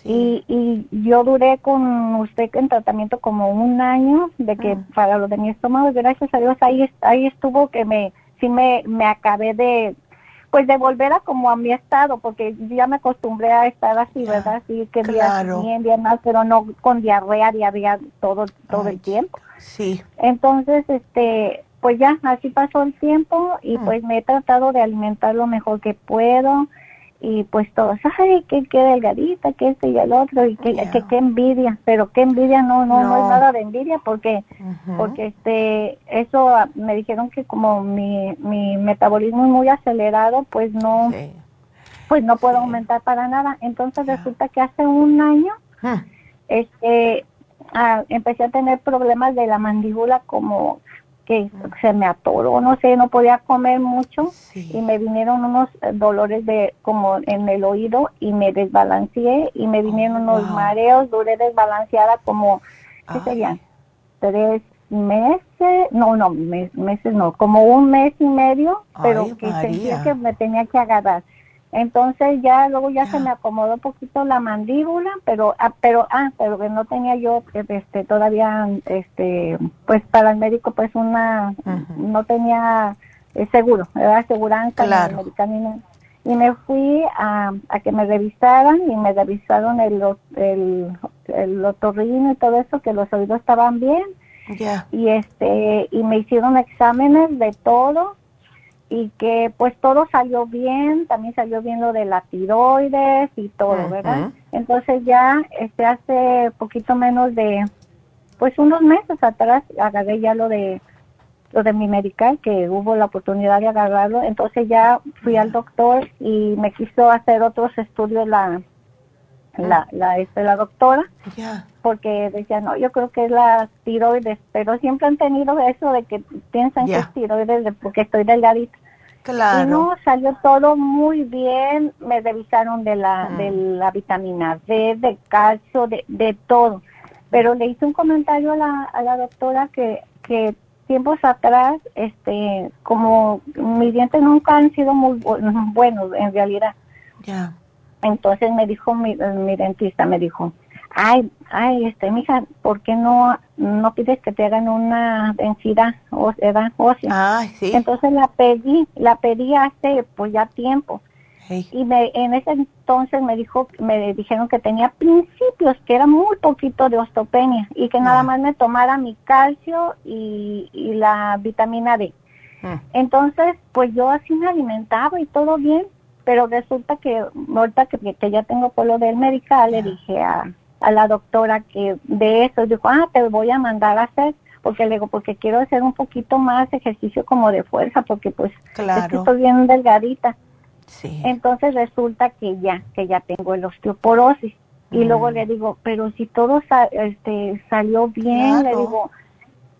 y, y yo duré con usted en tratamiento como un año de que ah. para lo de mi estómago gracias a Dios ahí ahí estuvo que me sí me me acabé de pues de volver a como a mi estado, porque ya me acostumbré a estar así, ¿verdad? Sí, que claro. bien, bien mal, pero no con diarrea, diarrea todo, todo el tiempo. Sí. Entonces, este, pues ya, así pasó el tiempo y mm. pues me he tratado de alimentar lo mejor que puedo y pues todos, ay, que, qué delgadita, que este y el otro, y que, que, envidia, pero qué envidia, no, no, no, es nada de envidia, porque, porque este, eso ah, me dijeron que como mi, mi metabolismo es muy acelerado, pues no, pues no puedo aumentar para nada. Entonces resulta que hace un año, ah. este, ah, empecé a tener problemas de la mandíbula como que se me atoró, no sé, no podía comer mucho y me vinieron unos eh, dolores de como en el oído y me desbalanceé y me vinieron oh, unos mareos, duré desbalanceada como, ¿qué serían? Tres meses, no, no, meses no, como un mes y medio, pero que sentía que me tenía que agarrar. Entonces ya luego ya se me acomodó un poquito la mandíbula, pero ah, pero ah, pero que no tenía yo este todavía este pues para el médico pues una no tenía eh, seguro, era aseguranza claro. y me fui a, a, que me revisaran y me revisaron el el, el otorrino y todo eso que los oídos estaban bien. Y este y me hicieron exámenes de todo y que pues todo salió bien, también salió bien lo de la tiroides y todo, ¿verdad? Entonces ya este hace poquito menos de pues unos meses atrás agarré ya lo de lo de mi medical que hubo la oportunidad de agarrarlo, entonces ya fui al doctor y me quiso hacer otros estudios la la la, este, la doctora porque decía no yo creo que es la tiroides pero siempre han tenido eso de que piensan que es tiroides porque estoy delgadita claro. Y no salió todo muy bien me revisaron de la de la vitamina D de calcio de, de todo. Pero le hice un comentario a la, a la doctora que que tiempos atrás este como mis dientes nunca han sido muy buenos en realidad. Ya. Entonces me dijo mi, mi dentista, me dijo, ay, ay, este, mija, ¿por qué no, no pides que te hagan una densidad ósea? Ay, sí. Entonces la pedí, la pedí hace, pues ya tiempo. Y me, en ese entonces me dijo, me dijeron que tenía principios, que era muy poquito de osteopenia y que nada más me tomara mi calcio y, y la vitamina D. Mm. Entonces, pues yo así me alimentaba y todo bien, pero resulta que ahorita que, que ya tengo por lo del medical, le dije a, a la doctora que de eso, dijo, ah, te voy a mandar a hacer, porque le digo, porque quiero hacer un poquito más ejercicio como de fuerza, porque pues claro. estoy bien delgadita. Sí. Entonces resulta que ya, que ya tengo el osteoporosis. Y luego le digo, pero si todo este, salió bien, le digo,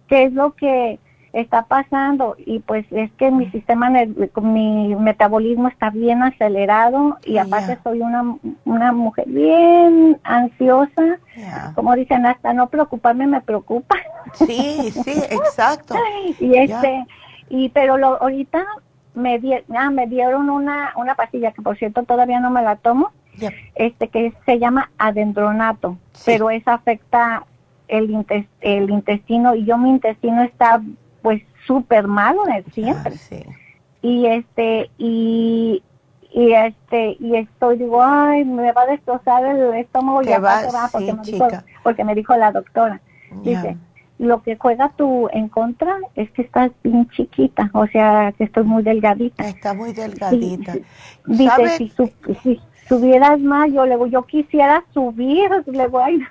¿qué es lo que está pasando y pues es que mi sistema, mi metabolismo está bien acelerado y aparte soy una, una mujer bien ansiosa, como dicen, hasta no preocuparme me preocupa. Sí, sí, exacto. y este, y pero lo, ahorita me, ah, me dieron una, una pastilla que por cierto todavía no me la tomo, este que se llama adendronato, pero esa afecta el, el intestino y yo mi intestino está súper malo siempre. Y este, y, y este, y estoy, digo, ay, me va a destrozar el estómago y va, porque, me dijo, porque me dijo la doctora. Dice, lo que juega tú en contra es que estás bien chiquita, o sea, que estoy muy delgadita. Está muy delgadita. dice, si, si, subieras más, yo le yo quisiera subir, le voy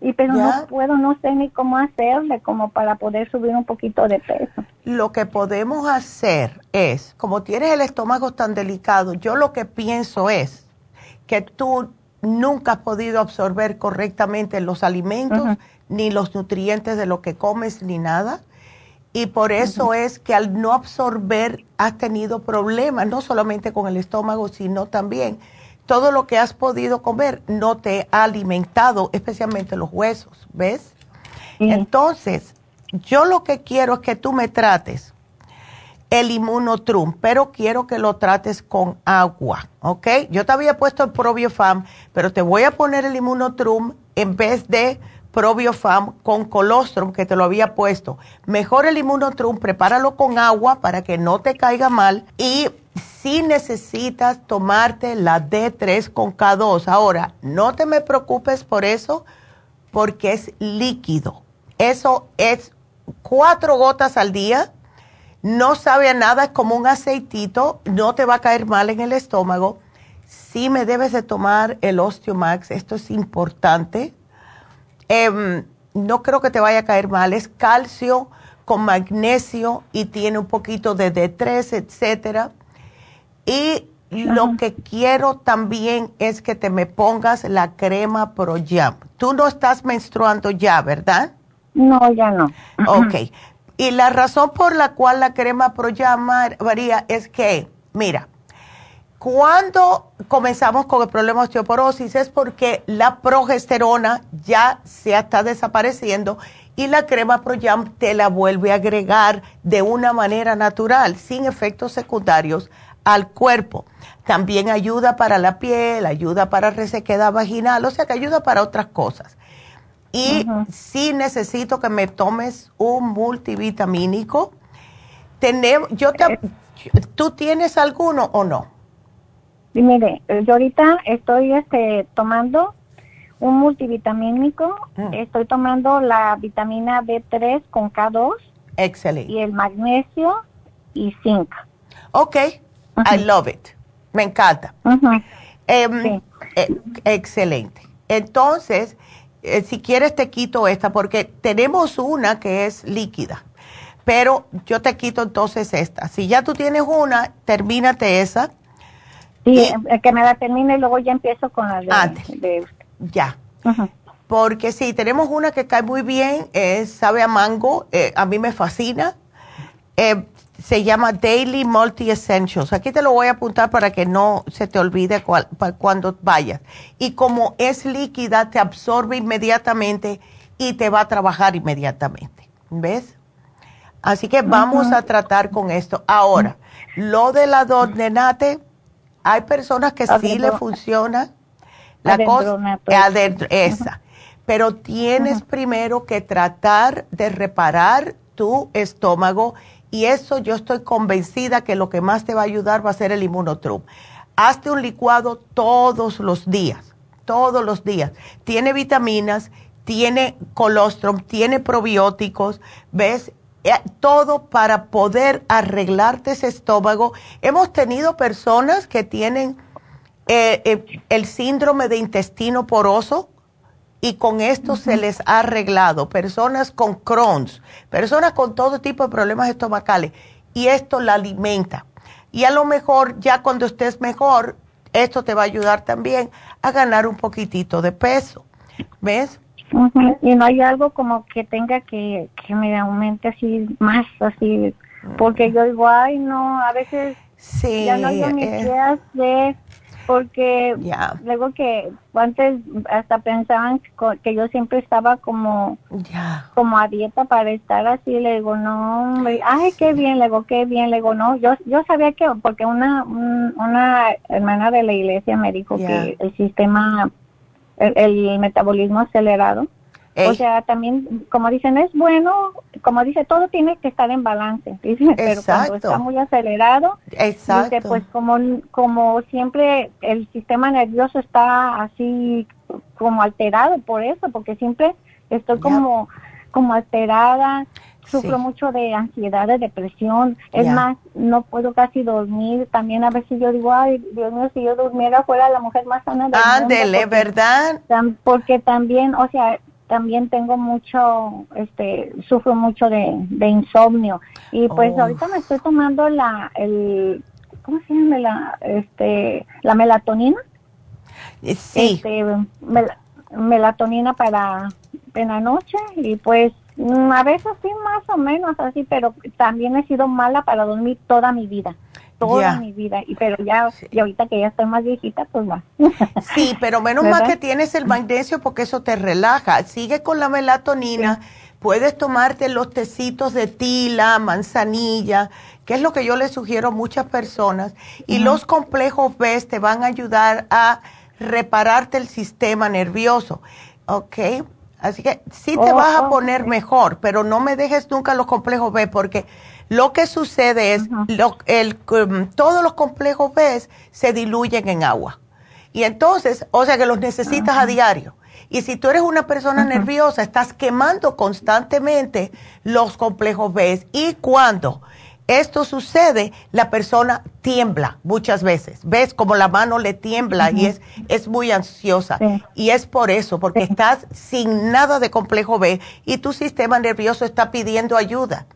y pero no puedo, no sé ni cómo hacerle como para poder subir un poquito de peso. Lo que podemos hacer es, como tienes el estómago tan delicado, yo lo que pienso es que tú nunca has podido absorber correctamente los alimentos, ni los nutrientes de lo que comes, ni nada. Y por eso es que al no absorber has tenido problemas, no solamente con el estómago, sino también todo lo que has podido comer no te ha alimentado, especialmente los huesos, ¿ves? Entonces, yo lo que quiero es que tú me trates el inmunotrum, pero quiero que lo trates con agua, ¿ok? Yo te había puesto el probiofam, pero te voy a poner el inmunotrum en vez de probiofam con colostrum que te lo había puesto. Mejor el inmunotrum, prepáralo con agua para que no te caiga mal y si necesitas tomarte la D3 con K2. Ahora, no te me preocupes por eso porque es líquido. Eso es cuatro gotas al día. No sabe a nada, es como un aceitito, no te va a caer mal en el estómago. Sí me debes de tomar el Osteomax, esto es importante. Em, no creo que te vaya a caer mal, es calcio con magnesio y tiene un poquito de D3, etcétera y lo que quiero también es que te me pongas la crema Pro Jam. Tú no estás menstruando ya, ¿verdad? No, ya no. Ok. Y la razón por la cual la crema Pro Jam, María, es que, mira, cuando comenzamos con el problema de osteoporosis es porque la progesterona ya se está desapareciendo y la crema Pro Jam te la vuelve a agregar de una manera natural, sin efectos secundarios al cuerpo. También ayuda para la piel, ayuda para resequedad vaginal, o sea que ayuda para otras cosas. Y sí necesito que me tomes un multivitamínico. Tenemos, yo te, ¿Tú tienes alguno o no? Mire, yo ahorita estoy este, tomando un multivitamínico, mm. estoy tomando la vitamina B3 con K2. Excelente. Y el magnesio y zinc. Ok, I love it. Me encanta. Em, eh, excelente. Entonces, eh, si quieres te quito esta porque tenemos una que es líquida, pero yo te quito entonces esta. Si ya tú tienes una, termínate esa. Sí, que me la termine y luego ya empiezo con la de... ya. Porque sí, tenemos una que cae muy bien, sabe a mango, eh, a mí me fascina. Eh, se llama Daily Multi Essentials. Aquí te lo voy a apuntar para que no se te olvide cuando vayas. Y como es líquida, te absorbe inmediatamente y te va a trabajar inmediatamente. ¿Ves? Así que vamos a tratar con esto. Ahora, lo de la donenate, hay personas que sí le funciona. La cosa adentro, esa. Pero tienes primero que tratar de reparar tu estómago y eso yo estoy convencida que lo que más te va a ayudar va a ser el inmunotrum. Hazte un licuado todos los días, todos los días. Tiene vitaminas, tiene colostrum, tiene probióticos, ¿ves? Eh, todo para poder arreglarte ese estómago. Hemos tenido personas que tienen eh, eh, el síndrome de intestino poroso, y con esto se les ha arreglado. Personas con Crohn's, personas con todo tipo de problemas estomacales y esto la alimenta. Y a lo mejor ya cuando estés mejor, esto te va a ayudar también a ganar un poquitito de peso. ¿Ves? Y no hay algo como que tenga que, que me aumente así más, así, porque yo digo, ay, no, a veces sí, ya no hay ni eh. de porque luego que antes hasta pensaban que yo siempre estaba como como a dieta para estar así le digo no ay qué bien le digo qué bien le digo no yo yo sabía que porque una una hermana de la iglesia me dijo que el sistema el metabolismo acelerado. O sea, también, como dicen, es bueno, como dice, todo tiene que estar en balance, pero cuando está muy acelerado, dice, pues como, como siempre el sistema nervioso está así como alterado por eso, porque siempre estoy como, como alterada, sufro mucho de ansiedad, de depresión, es más, no puedo casi dormir, también a veces yo digo, ay, Dios mío, si yo durmiera fuera la mujer más sana del Ándele, ¿verdad? Porque también, o sea, también tengo mucho, este, sufro mucho de, insomnio y pues oh. ahorita me estoy tomando la, el, ¿cómo se llama? La, este, la melatonina. Eh, sí. Este, melatonina para en la noche y pues a veces sí más o menos así, pero también he sido mala para dormir toda mi vida toda mi vida, y pero ya, y ahorita que ya estoy más viejita, pues va. Sí, pero menos mal que tienes el magnesio porque eso te relaja. Sigue con la melatonina, puedes tomarte los tecitos de tila, manzanilla, que es lo que yo le sugiero a muchas personas, y los complejos B te van a ayudar a repararte el sistema nervioso, ¿ok? Así que sí te oh, vas a poner mejor, pero no me dejes nunca los complejos B porque lo que sucede es, lo, el, um, todos los complejos B se diluyen en agua. Y entonces, o sea que los necesitas a diario. Y si tú eres una persona nerviosa, estás quemando constantemente los complejos B. Y cuando esto sucede, la persona tiembla muchas veces. ¿Ves como la mano le tiembla y es, es muy ansiosa? Y es por eso, porque estás sin nada de complejo B y tu sistema nervioso está pidiendo ayuda.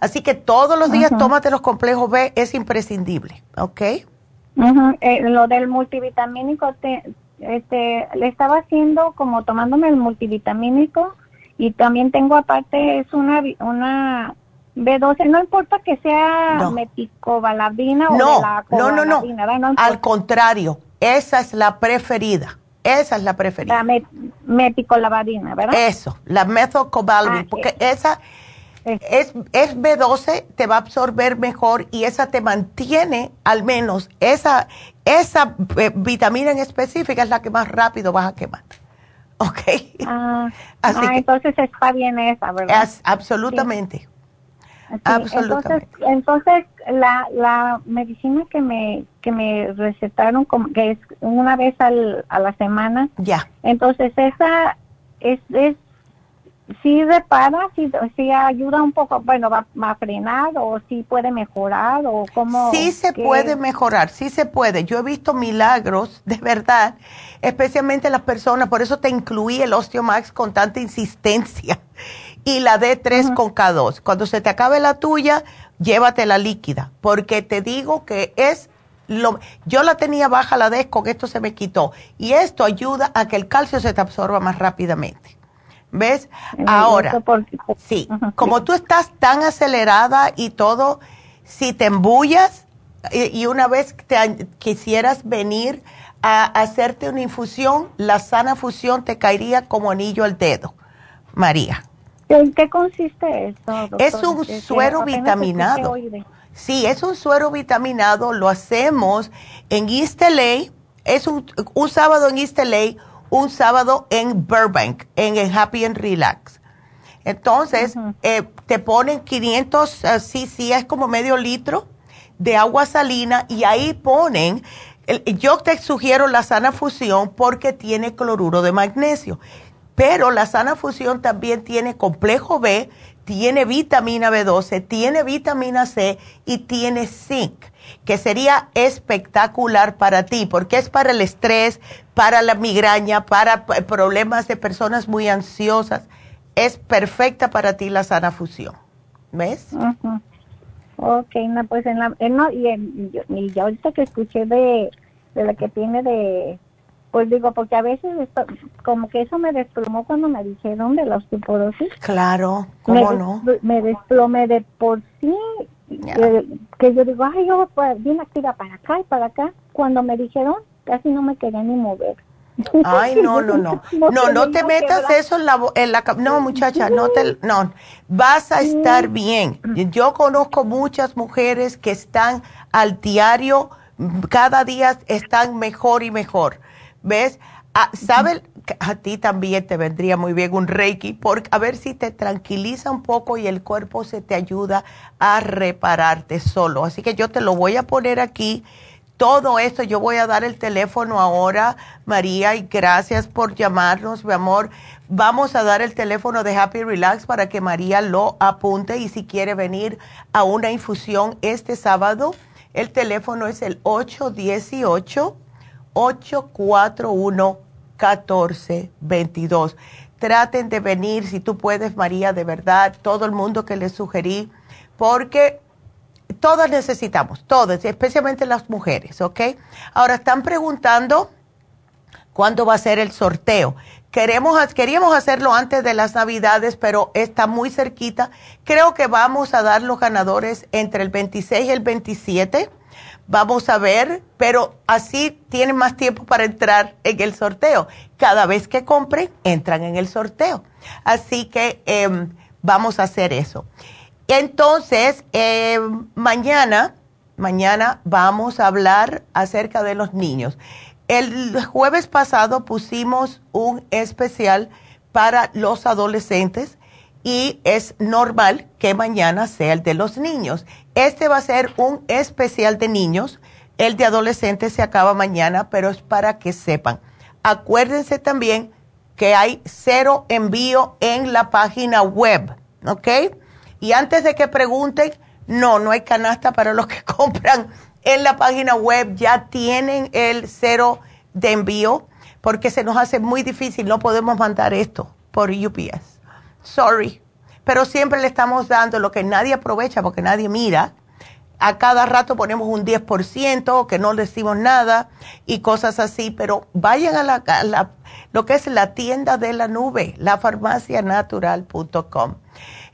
Así que todos los días tómate los complejos B, es imprescindible, ¿ok? Eh, lo del multivitamínico, te, este, le estaba haciendo como tomándome el multivitamínico y también tengo aparte, es una, una B12, no importa que sea no. meticobalabina o no, la no, no, no, no, al contrario, esa es la preferida. Esa es la preferida. La met meticolabadina, ¿verdad? Eso, la methocobalamina, ah, porque esa es, es B12, te va a absorber mejor y esa te mantiene al menos, esa, esa eh, vitamina en específica es la que más rápido vas a quemar. ¿Ok? Ah, ah entonces está bien esa, ¿verdad? absolutamente. Absolutamente. Entonces, la, la medicina que me, que me recetaron, como que es una vez al, a la semana. Ya. Entonces, esa es, es sí repara, sí, sí, ayuda un poco, bueno, va, a frenar o sí puede mejorar o cómo. Sí se puede mejorar, sí se puede. Yo he visto milagros, de verdad, especialmente las personas, por eso te incluí el Osteomax con tanta insistencia y la D3 con K2. Cuando se te acabe la tuya, llévate la líquida, porque te digo que es lo, yo la tenía baja la D, con esto se me quitó. Y esto ayuda a que el calcio se te absorba más rápidamente. ¿Ves? Ahora, sí, como tú estás tan acelerada y todo, si te embullas y, una vez te, quisieras venir a hacerte una infusión, la sana fusión te caería como anillo al dedo, María. ¿En qué consiste esto? Es un suero vitaminado. Sí, es un suero vitaminado, lo hacemos en East LA, es un, un sábado en East LA, un sábado en Burbank, en el Happy and Relax. Entonces, eh, te ponen 500 uh, cc, es como medio litro de agua salina y ahí ponen, yo te sugiero la sana fusión porque tiene cloruro de magnesio, pero la sana fusión también tiene complejo B, tiene vitamina B12, tiene vitamina C y tiene zinc que sería espectacular para ti, porque es para el estrés, para la migraña, para problemas de personas muy ansiosas. Es perfecta para ti la sana fusión. ¿Ves? Ok, no, pues en la, no, y, en, ahorita que escuché de, de la que tiene de, pues digo, porque a veces como que eso me desplomó cuando me dijeron de la osteoporosis. Claro, ¿cómo no? Me desplomé de por sí que, yo digo, ay, yo pues, bien activa para acá y para acá. Cuando me dijeron, casi no me quería ni mover. Ay, no, no, no. No, no te metas eso en la, en la... No, muchacha, no te... No, vas a estar bien. Yo conozco muchas mujeres que están al diario, cada día están mejor y mejor. ¿Ves? Ah, ¿Sabes? a ti también te vendría muy bien un reiki, porque a ver si te tranquiliza un poco y el cuerpo se te ayuda a repararte solo. Así que yo te lo voy a poner aquí. Todo esto, yo voy a dar el teléfono ahora, María, y gracias por llamarnos, mi amor. Vamos a dar el teléfono de Happy Relax para que María lo apunte y si quiere venir a una infusión este sábado, el teléfono es el 818 841 1422. Traten de venir si tú puedes, María, de verdad, todo el mundo que les sugerí, porque todas necesitamos, todas, especialmente las mujeres, ¿ok? Ahora están preguntando cuándo va a ser el sorteo. Queremos, queríamos hacerlo antes de las navidades, pero está muy cerquita. Creo que vamos a dar los ganadores entre el 26 y el 27 Vamos a ver, pero así tienen más tiempo para entrar en el sorteo. Cada vez que compren, entran en el sorteo. Así que em, vamos a hacer eso. Entonces, em, mañana, mañana vamos a hablar acerca de los niños. El jueves pasado pusimos un especial para los adolescentes y es normal que mañana sea el de los niños. Este va a ser un especial de niños. El de adolescentes se acaba mañana, pero es para que sepan. Acuérdense también que hay cero envío en la página web, ¿ok? Y antes de que pregunten, no, no hay canasta para los que compran en la página web. Ya tienen el cero de envío porque se nos hace muy difícil. No podemos mandar esto por UPS sorry, pero siempre le estamos dando lo que nadie aprovecha porque nadie mira. A cada rato ponemos un 10%, que no decimos nada y cosas así, pero vayan a, la, lo que es la tienda de la nube, lafarmacianatural.com.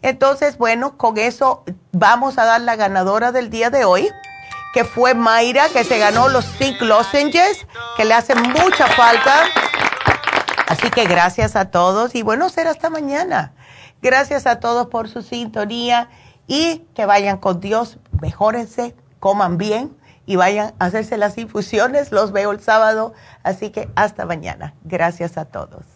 Entonces, bueno, con eso vamos a dar la ganadora del día de hoy, que fue Mayra, que se ganó los Zinc Lozenges, que le hacen mucha falta. Así que gracias a todos y bueno, será hasta mañana. Gracias a todos por su sintonía y que vayan con Dios, mejórense, coman bien y vayan a hacerse las infusiones. Los veo el sábado, así que hasta mañana. Gracias a todos.